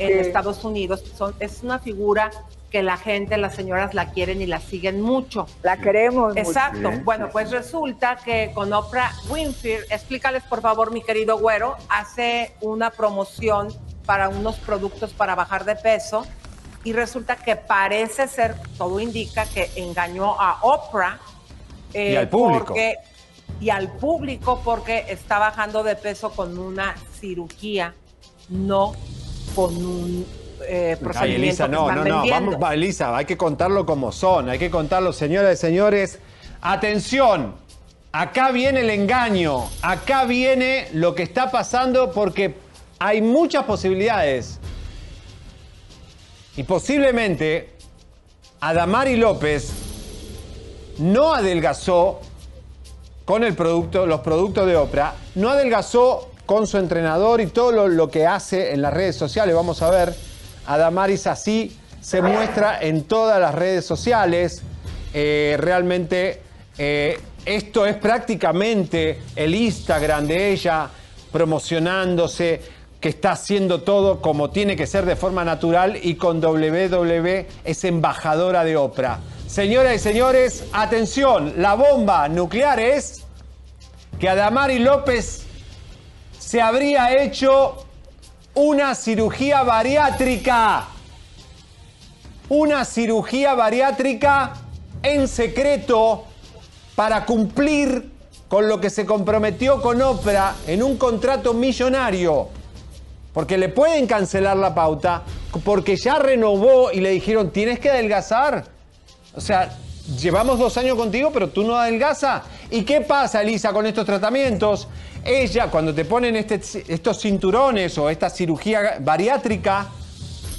en Sí. Estados Unidos. Son- es una figura que la gente, las señoras la quieren y la siguen mucho. La queremos mucho. Exacto. Bueno, pues resulta que con Oprah Winfrey, explícales por favor, mi querido güero, hace una promoción para unos productos para bajar de peso y resulta que parece ser, todo indica que engañó a Oprah. eh, Y al público. porque- y al público porque está bajando de peso con una cirugía, no con un eh, Ay, Elisa, no, no, no. Vamos, va, Elisa, hay que contarlo como son. Hay que contarlo, señoras y señores. Atención, acá viene el engaño. Acá viene lo que está pasando porque hay muchas posibilidades. Y posiblemente Adamari López no adelgazó con el producto, los productos de Oprah, no adelgazó con su entrenador y todo lo, lo que hace en las redes sociales. Vamos a ver, Adamaris así se muestra en todas las redes sociales. Eh, realmente eh, esto es prácticamente el Instagram de ella promocionándose, que está haciendo todo como tiene que ser de forma natural y con WW es embajadora de Oprah. Señoras y señores, atención, la bomba nuclear es que Adamari López se habría hecho una cirugía bariátrica. Una cirugía bariátrica en secreto para cumplir con lo que se comprometió con Oprah en un contrato millonario. Porque le pueden cancelar la pauta, porque ya renovó y le dijeron, tienes que adelgazar. O sea, llevamos dos años contigo, pero tú no adelgazas. ¿Y qué pasa, Elisa, con estos tratamientos? Ella, cuando te ponen este- estos cinturones o esta cirugía bariátrica,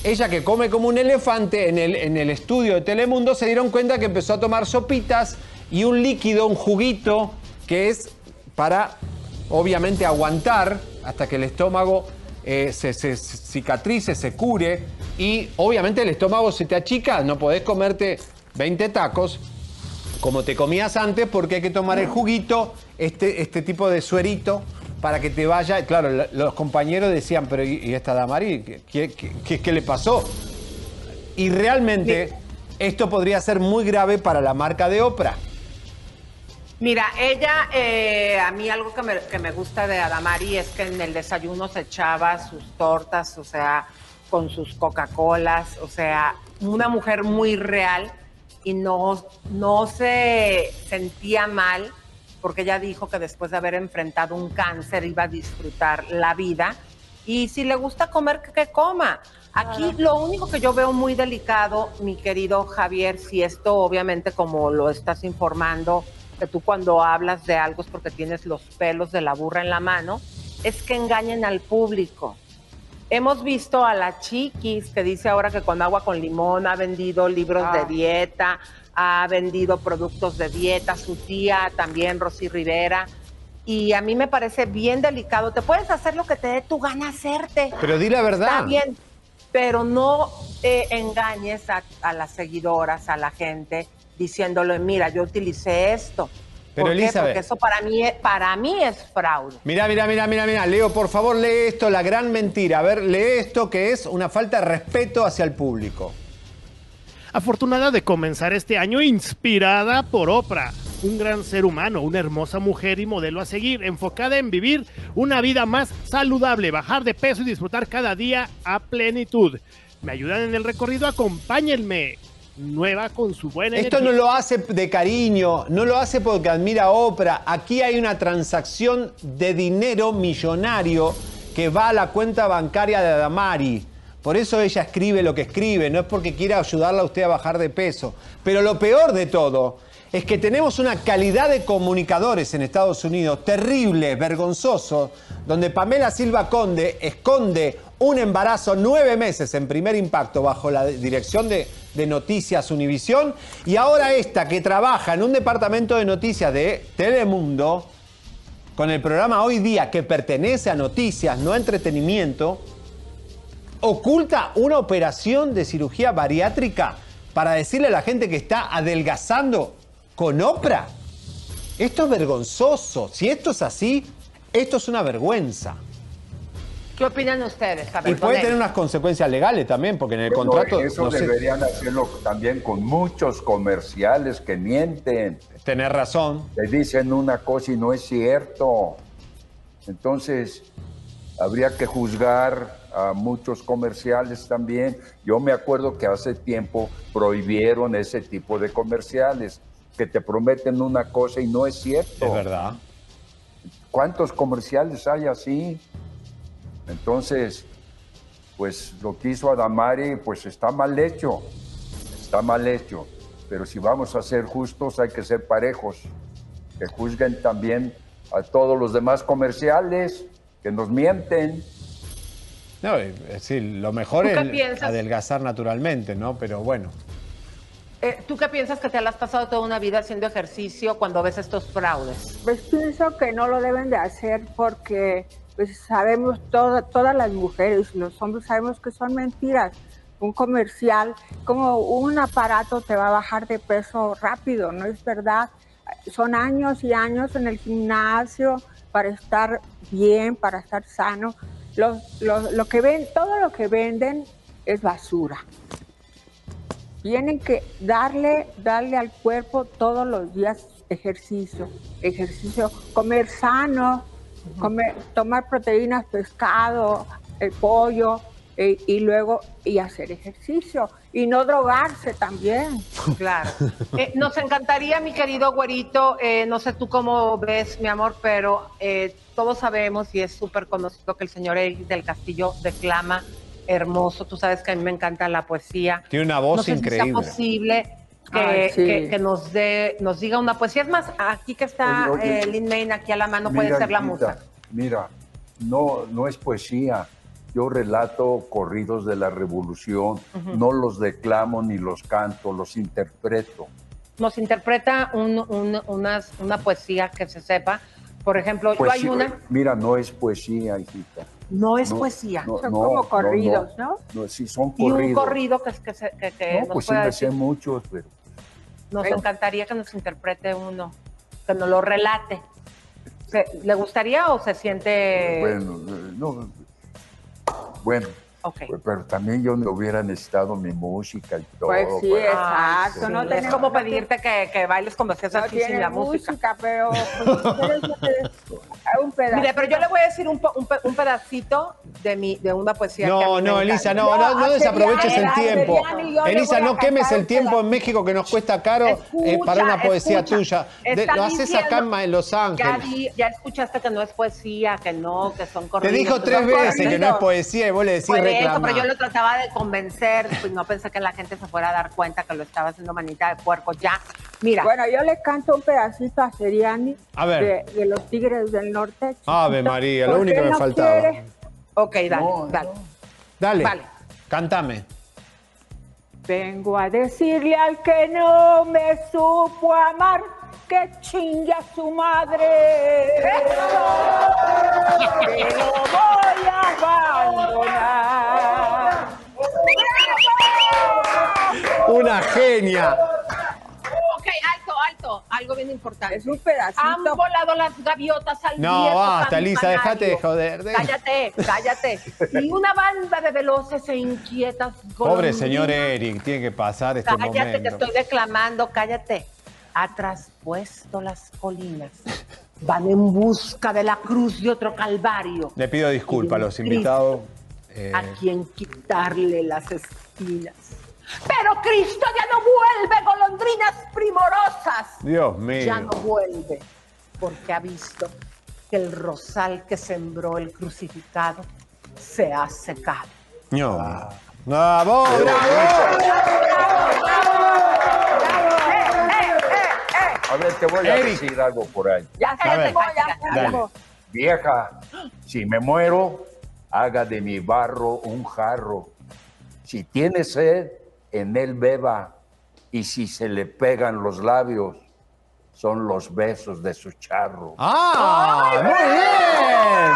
ella que come como un elefante en el, estudio de Telemundo, se dieron cuenta que empezó a tomar sopitas y un líquido, un juguito, que es para, obviamente, aguantar hasta que el estómago eh, se, se cicatrice, se cure. Y obviamente el estómago se te achica, no podés comerte 20 tacos como te comías antes porque hay que tomar el juguito, este, este tipo de suerito para que te vaya. Claro, la- los compañeros decían, pero ¿y, y esta Damari? ¿Qué, qué, qué- qué le pasó? Y realmente esto podría ser muy grave para la marca de Oprah. Mira, ella, eh, a mí algo que me, que me gusta de Adamari es que en el desayuno se echaba sus tortas, o sea, con sus Coca-Colas, o sea, una mujer muy real y no, no se sentía mal porque ella dijo que después de haber enfrentado un cáncer iba a disfrutar la vida y si le gusta comer, que, que coma. Aquí lo único que yo veo muy delicado, mi querido Javier, si esto obviamente como lo estás informando, que tú cuando hablas de algo es porque tienes los pelos de la burra en la mano, es que engañen al público. Hemos visto a la Chiquis que dice ahora que con agua con limón ha vendido libros Ah. de dieta, ha vendido productos de dieta, su tía también, Rosy Rivera. Y a mí me parece bien delicado. Te puedes hacer lo que te dé tu gana hacerte. Pero di la verdad. Está bien, pero no eh, engañes a, a las seguidoras, a la gente, diciéndole, mira, yo utilicé esto. Pero, ¿Por qué? Elizabeth- Porque eso para mí, para mí es fraude. Mira, mira, mira, mira, mira. Leo, por favor, lee esto, la gran mentira. A ver, lee esto que es una falta de respeto hacia el público. Afortunada de comenzar este año inspirada por Oprah, un gran ser humano, una hermosa mujer y modelo a seguir, enfocada en vivir una vida más saludable, bajar de peso y disfrutar cada día a plenitud. ¿Me ayudan en el recorrido? Acompáñenme. Nueva con su buena Esto no lo hace de cariño, no lo hace porque admira a Oprah. Aquí hay una transacción de dinero millonario que va a la cuenta bancaria de Adamari. Por eso ella escribe lo que escribe, no es porque quiera ayudarla a usted a bajar de peso. Pero lo peor de todo es que tenemos una calidad de comunicadores en Estados Unidos terrible, vergonzoso, donde Pamela Silva Conde esconde un embarazo nueve meses en primer impacto bajo la dirección de, de Noticias Univisión y ahora esta que trabaja en un departamento de noticias de Telemundo con el programa Hoy Día que pertenece a noticias, no a entretenimiento, oculta una operación de cirugía bariátrica para decirle a la gente que está adelgazando con Oprah. Esto es vergonzoso. Si esto es así, esto es una vergüenza. ¿Qué opinan ustedes? Y puede tener unas consecuencias legales también, porque en el Bueno, contrato... Eso no sé- deberían hacerlo también con muchos comerciales que mienten. Tener razón. Le dicen una cosa y no es cierto. Entonces, habría que juzgar a muchos comerciales también. Yo me acuerdo que hace tiempo prohibieron ese tipo de comerciales, que te prometen una cosa y no es cierto. Es verdad. ¿Cuántos comerciales hay así? Entonces, pues lo que hizo Adamari, pues está mal hecho, está mal hecho. Pero si vamos a ser justos, hay que ser parejos, que juzguen también a todos los demás comerciales que nos mienten. No, es decir, lo mejor ¿Tú qué es piensas? adelgazar naturalmente, ¿no? Pero bueno. Eh, ¿Tú qué piensas que te la has pasado toda una vida haciendo ejercicio cuando ves estos fraudes? Pues pienso que no lo deben de hacer porque pues sabemos toda- todas las mujeres, los hombres sabemos que son mentiras. Un comercial, como un aparato te va a bajar de peso rápido, no es verdad. Son años y años en el gimnasio para estar bien, para estar sano. Los- los- lo que ven, todo lo que venden es basura. Tienen que darle, darle al cuerpo todos los días ejercicio, ejercicio, comer sano, comer, tomar proteínas, pescado, el pollo, eh, y luego y hacer ejercicio y no drogarse también. [LAUGHS] Claro. Eh, nos encantaría, mi querido güerito, eh, no sé tú cómo ves, mi amor, pero eh, todos sabemos y es súper conocido que el señor Eric del Castillo declama hermoso. Tú sabes que a mí me encanta la poesía. Tiene una voz no sé Si increíble. sea posible que, Ay, sí. que- que nos dé, nos diga una poesía. Es más, aquí que está eh, Lin Main aquí a la mano, puede ser la musa. Mira, no, no es poesía. Yo relato corridos de la revolución, Ujú. no los declamo ni los canto, los interpreto. Nos interpreta un- un- unas- una poesía que se sepa. Por ejemplo, yo hay una. Mira, no es poesía, hijita. No es No, poesía. no, Son no, como no, corridos, ¿no? No, sí, son Y un corridos. corrido que, que, se- que, que No, nos pues sí me sé decir. muchos, pero Nos encantaría que nos interprete uno, que nos lo relate. ¿Se- ¿Le gustaría o se siente...? bueno, no, bueno, Ok. pues, pero también yo no hubiera necesitado mi música y todo. Pues sí, pues. exacto. Sí, no es como pedirte que, que bailes como si no aquí sin la música. música, pero pues, [LAUGHS] no te- un pedazo. Mire, pero yo le voy a decir un, un, un pedacito de, mi, de una poesía que a No, mí me no. Elisa, no, no, no No, desaproveches el tiempo. Elisa, no quemes el tiempo en. México que nos cuesta caro eh, Escucha, para una poesía escucha. tuya. De- lo haces acá en Los Ya, Ángeles. di- ya escuchaste que no es poesía, que no, que son Te corridos. dijo que tres veces que no es poesía y vos le decís Reclamar. pero yo lo trataba de convencer, pues no pensé que la gente se fuera a dar cuenta que lo estaba haciendo manita de puerco. Ya, mira. Bueno, yo le canto un pedacito a Seriani A ver. De, de los Tigres del Norte. Ave María, lo ¿Por único que me no faltaba. quiere? Ok, dale, dale. Dale, Vale. cántame. Vengo a decirle al que no me supo amar que chingue a su madre. Que lo voy a abandonar. Una genia. Ok, alto, alto. Algo bien importante. Es un pedacito. Han volado las gaviotas al No, basta, Elisa, campanario. dejate de joder. de- Cállate, cállate. Y una banda de veloces e inquietas Pobre golondrinas. señor Eric, tiene que pasar este Cállate momento. estoy declamando, cállate. Ha traspuesto las colinas. Van en busca de la cruz de otro calvario. Le pido disculpas a los invitados. eh, A quien quitarle las espinas. Pero Cristo ya no vuelve, golondrinas primorosas. Dios Ya mío. no vuelve, porque ha visto que el rosal que sembró el crucificado se ha secado. No. ¡Bravo! A ver, te voy a Eric. decir algo por ahí. Ya llegó, ya llegó. Vieja, si me muero, haga de mi barro un jarro. Si tiene sed, en él beba. Y si se le pegan los labios, son los besos de su charro. ¡Ah! ¡Muy bien!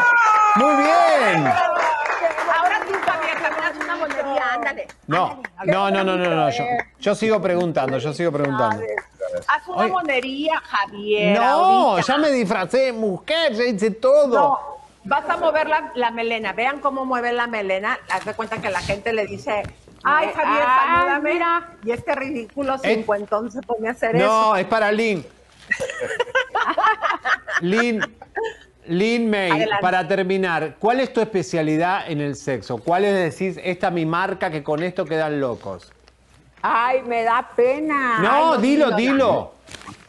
¡Muy bien! Ahora sí, Javier, me das una monería, ándale. No, no, no, no, no, no. Yo, yo sigo preguntando, yo sigo preguntando. Haz una Oye. monería, Javier. No, ahorita. ya me disfracé de mujer, ya hice todo. No, vas a mover la, la melena. Vean cómo mueve la melena. Haz de cuenta que la gente le dice, ay, Javier, salúdame. mira. Y este ridículo Eh. cincuentón se pone a hacer eso. No, es para Lynn. Lynn, Lynn May, Adelante. para terminar, ¿cuál es tu especialidad en el sexo? ¿Cuál es decir, esta mi marca que con esto quedan locos? Ay, me da pena. No, Ay, dilo, dilo.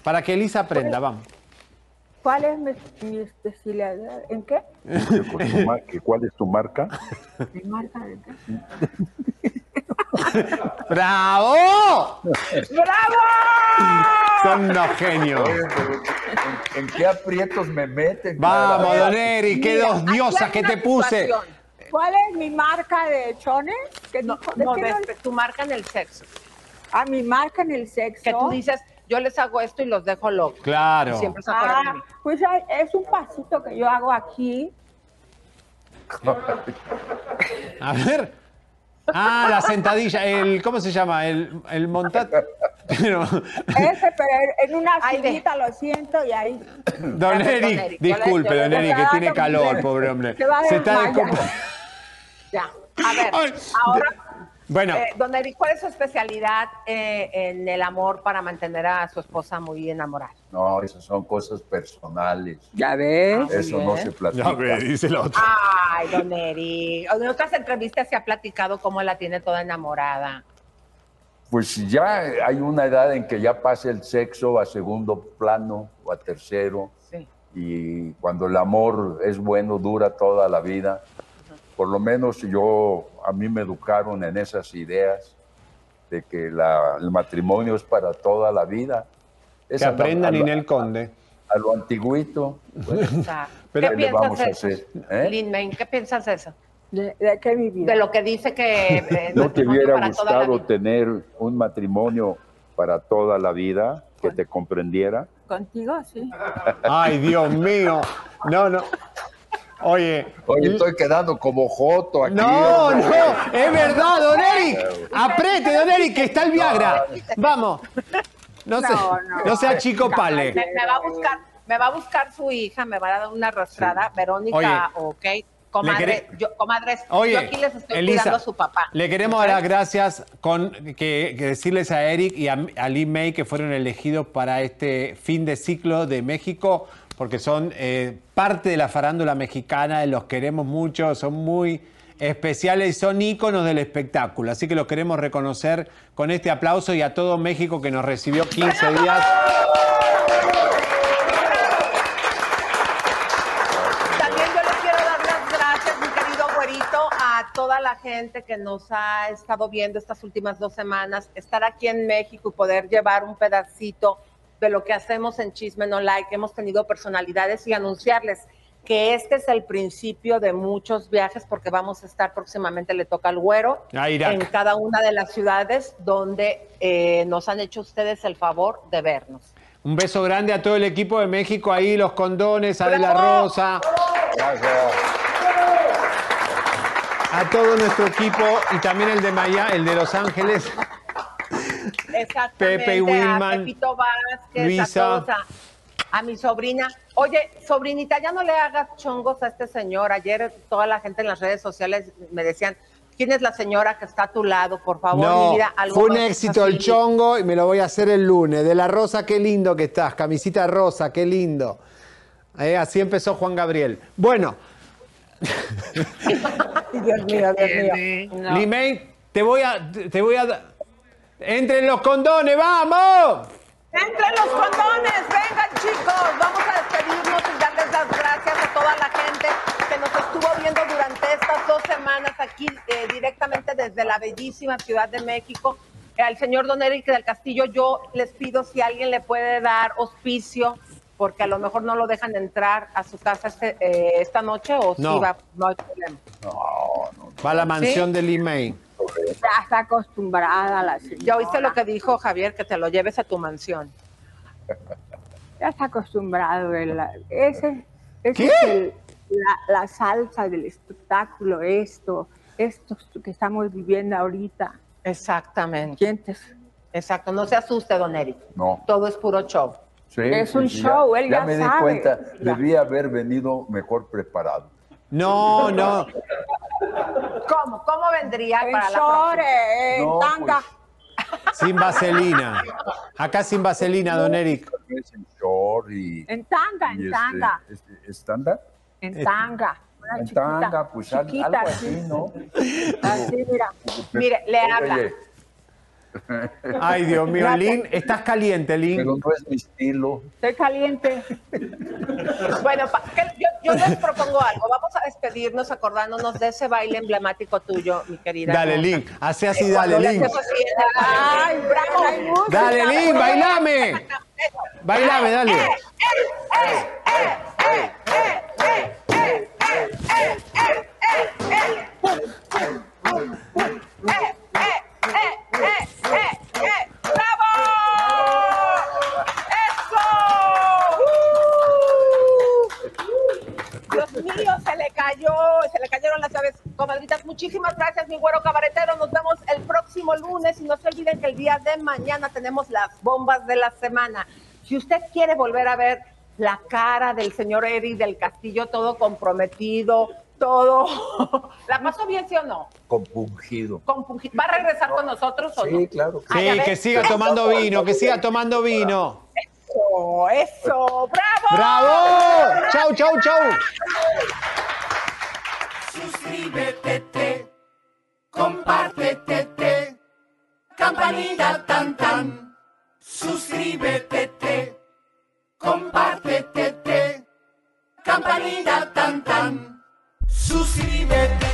Para que Elisa aprenda, vamos. ¿Cuál es mi, mi especialidad? ¿En qué? Con tu mar- ¿que ¿Cuál es tu marca? ¿Mi marca de qué? [LAUGHS] ¡Bravo! ¡Bravo! Son unos genios. ¿En, en qué aprietos me meten? Vamos, don Eri, qué Mira, dos diosas que te puse. ¿Cuál es mi marca de chones? ¿Qué No, tu marca en el sexo. Ah, mi marca en el sexo. Que tú dices, yo les hago esto y los dejo locos. Claro. Y siempre se acuerdan de Ah, mí. pues es un pasito que yo hago aquí A ver. Ah, la sentadilla, el, ¿cómo se llama? El, el montat... Pero, Ese, pero en una sillita lo siento y ahí. don Eric, disculpe, don Eric, que tiene calor, pobre hombre. Se va a Se está descomp- Ya. A ver, ahora, Bueno, eh, don Eric, ¿cuál es su especialidad eh, en el amor para mantener a su esposa muy enamorada? No, esas son cosas personales. Ya ves. Eso no se platica. Ya ve, dice la otra. Ay, don Eric. En otras entrevistas se ha platicado cómo la tiene toda enamorada. Pues ya hay una edad en que ya pasa el sexo a segundo plano o a tercero. Sí. Y cuando el amor es bueno, dura toda la vida. Por lo menos yo, a mí me educaron en esas ideas de que la- el matrimonio es para toda la vida. Es que a lo- aprenda a lo- Ninel Conde. A lo antiguito. Pues, [LAUGHS] Pero- ¿qué ¿Qué le vamos a piensas de hacer? eso? ¿Eh? Lin ¿qué piensas de eso? ¿De, de qué mi vida? De lo que dice que... eh, ¿No te matrimonio hubiera gustado tener un matrimonio para toda la vida que te comprendiera? Contigo, sí. Ay, Dios mío. No, no. Oye. Oye, estoy quedando como Joto aquí. No, hombre. no, es verdad, don Eric. Apriete, don Eric, que está el Viagra. Vamos. No, se- No, no, sea chico pale. Me, me va a buscar, me va a buscar su hija, me va a dar una arrastrada. Verónica, ok. Comadre, quere- yo, comadres, Oye, yo aquí les estoy Elisa, cuidando a su papá. Le queremos dar las gracias con que, que decirles a Eric y a, a Lee May que fueron elegidos para este fin de ciclo de México, porque son eh, parte de la farándula mexicana, los queremos mucho, son muy especiales y son íconos del espectáculo. Así que los queremos reconocer con este aplauso y a todo México que nos recibió 15 días. También yo le quiero dar las gracias, mi querido güerito, a toda la gente que nos ha estado viendo estas últimas dos semanas, estar aquí en México y poder llevar un pedacito de lo que hacemos en Chisme No Like. Hemos tenido personalidades y anunciarles que este es el principio de muchos viajes porque vamos a estar próximamente, le toca al güero, A Irak. en cada una de las ciudades donde eh, nos han hecho ustedes el favor de vernos. Un beso grande a todo el equipo de México, ahí los condones, a De la Rosa. A todo nuestro equipo y también el de Maya, el de Los Ángeles. Pepe Willman, A Pepito Vázquez, Luisa. a todos, a, a mi sobrina. Oye, sobrinita, ya no le hagas chongos a este señor. Ayer toda la gente en las redes sociales me decían, ¿quién es la señora que está a tu lado? Por favor, No, mi vida. algo fue un éxito el chongo y me lo voy a hacer el lunes. De la Rosa, qué lindo que estás. Camisita rosa, qué lindo. Eh, así empezó Juan Gabriel. Bueno, [LAUGHS] Dios mío, Dios mío. No. Limei, te voy a, te voy a, da- entre los condones, vamos. Entre los condones, vengan chicos, vamos a despedirnos y darles las gracias a toda la gente que nos estuvo viendo durante estas dos semanas aquí eh, directamente desde la bellísima Ciudad de México. Eh, al señor Don Eric del Castillo, yo les pido si alguien le puede dar auspicio, porque a lo mejor no lo dejan entrar a su casa este, eh, esta noche o No. si va, no hay problema. Va a la mansión ¿Sí? de Limei. Ya está acostumbrada la señora. Ya oíste lo que dijo Javier, que te lo lleves a tu mansión. Ya está acostumbrado. él. Ese, ese ¿Qué? es el- la, la salsa del espectáculo, esto, esto que estamos viviendo ahorita. Exactamente. ¿Sientes? Exacto, no se asuste, Don Eric. No. Todo es puro show. Sí, Es sí, un sí, show, él ya me di sabe. cuenta, Ya. debía haber venido mejor preparado. No, no. ¿Cómo? ¿Cómo vendría En para la próxima? eh, en No, tanga. Sin vaselina. Acá sin vaselina, don Eric. Es en short y, En tanga, y en este, tanga. este, ¿estándar? En tanga. Una En chiquita, tanga, pues al- chiquita, algo así. así, ¿no? Así, mira. Mire, le habla. Ay, Dios mío, Lin, estás caliente, Lin. pero no es mi estilo. Estoy caliente. Bueno, pa- que- yo, yo les propongo algo. Vamos a despedirnos acordándonos de ese baile emblemático tuyo, mi querida. Dale. Lin. Hace así, Eh, dale, Lin. así Ay, bravo. música. Dale, Lin, bailame. Bailame, dale. ¡Bravo! ¡Uh! Dios mío, se le cayó, se le cayeron las llaves. Comadritas, muchísimas gracias, mi güero cabaretero. Nos vemos el próximo lunes y no se olviden que el día de mañana tenemos las bombas de la semana. Si usted quiere volver a ver la cara del señor Eddie del Castillo, todo comprometido, todo. [LAUGHS] ¿La pasó bien, sí o no? Compungido. Compungi- ¿Va a regresar con nosotros o no? Sí, claro. que Sí, que siga tomando vino, que siga tomando vino. Eso, eso, bravo. ¡Bravo! ¡Chau, chau, chau! Suscríbete, compártete, campanita tan tan. Suscríbete, compártete, campanita tan tan. Suscríbete,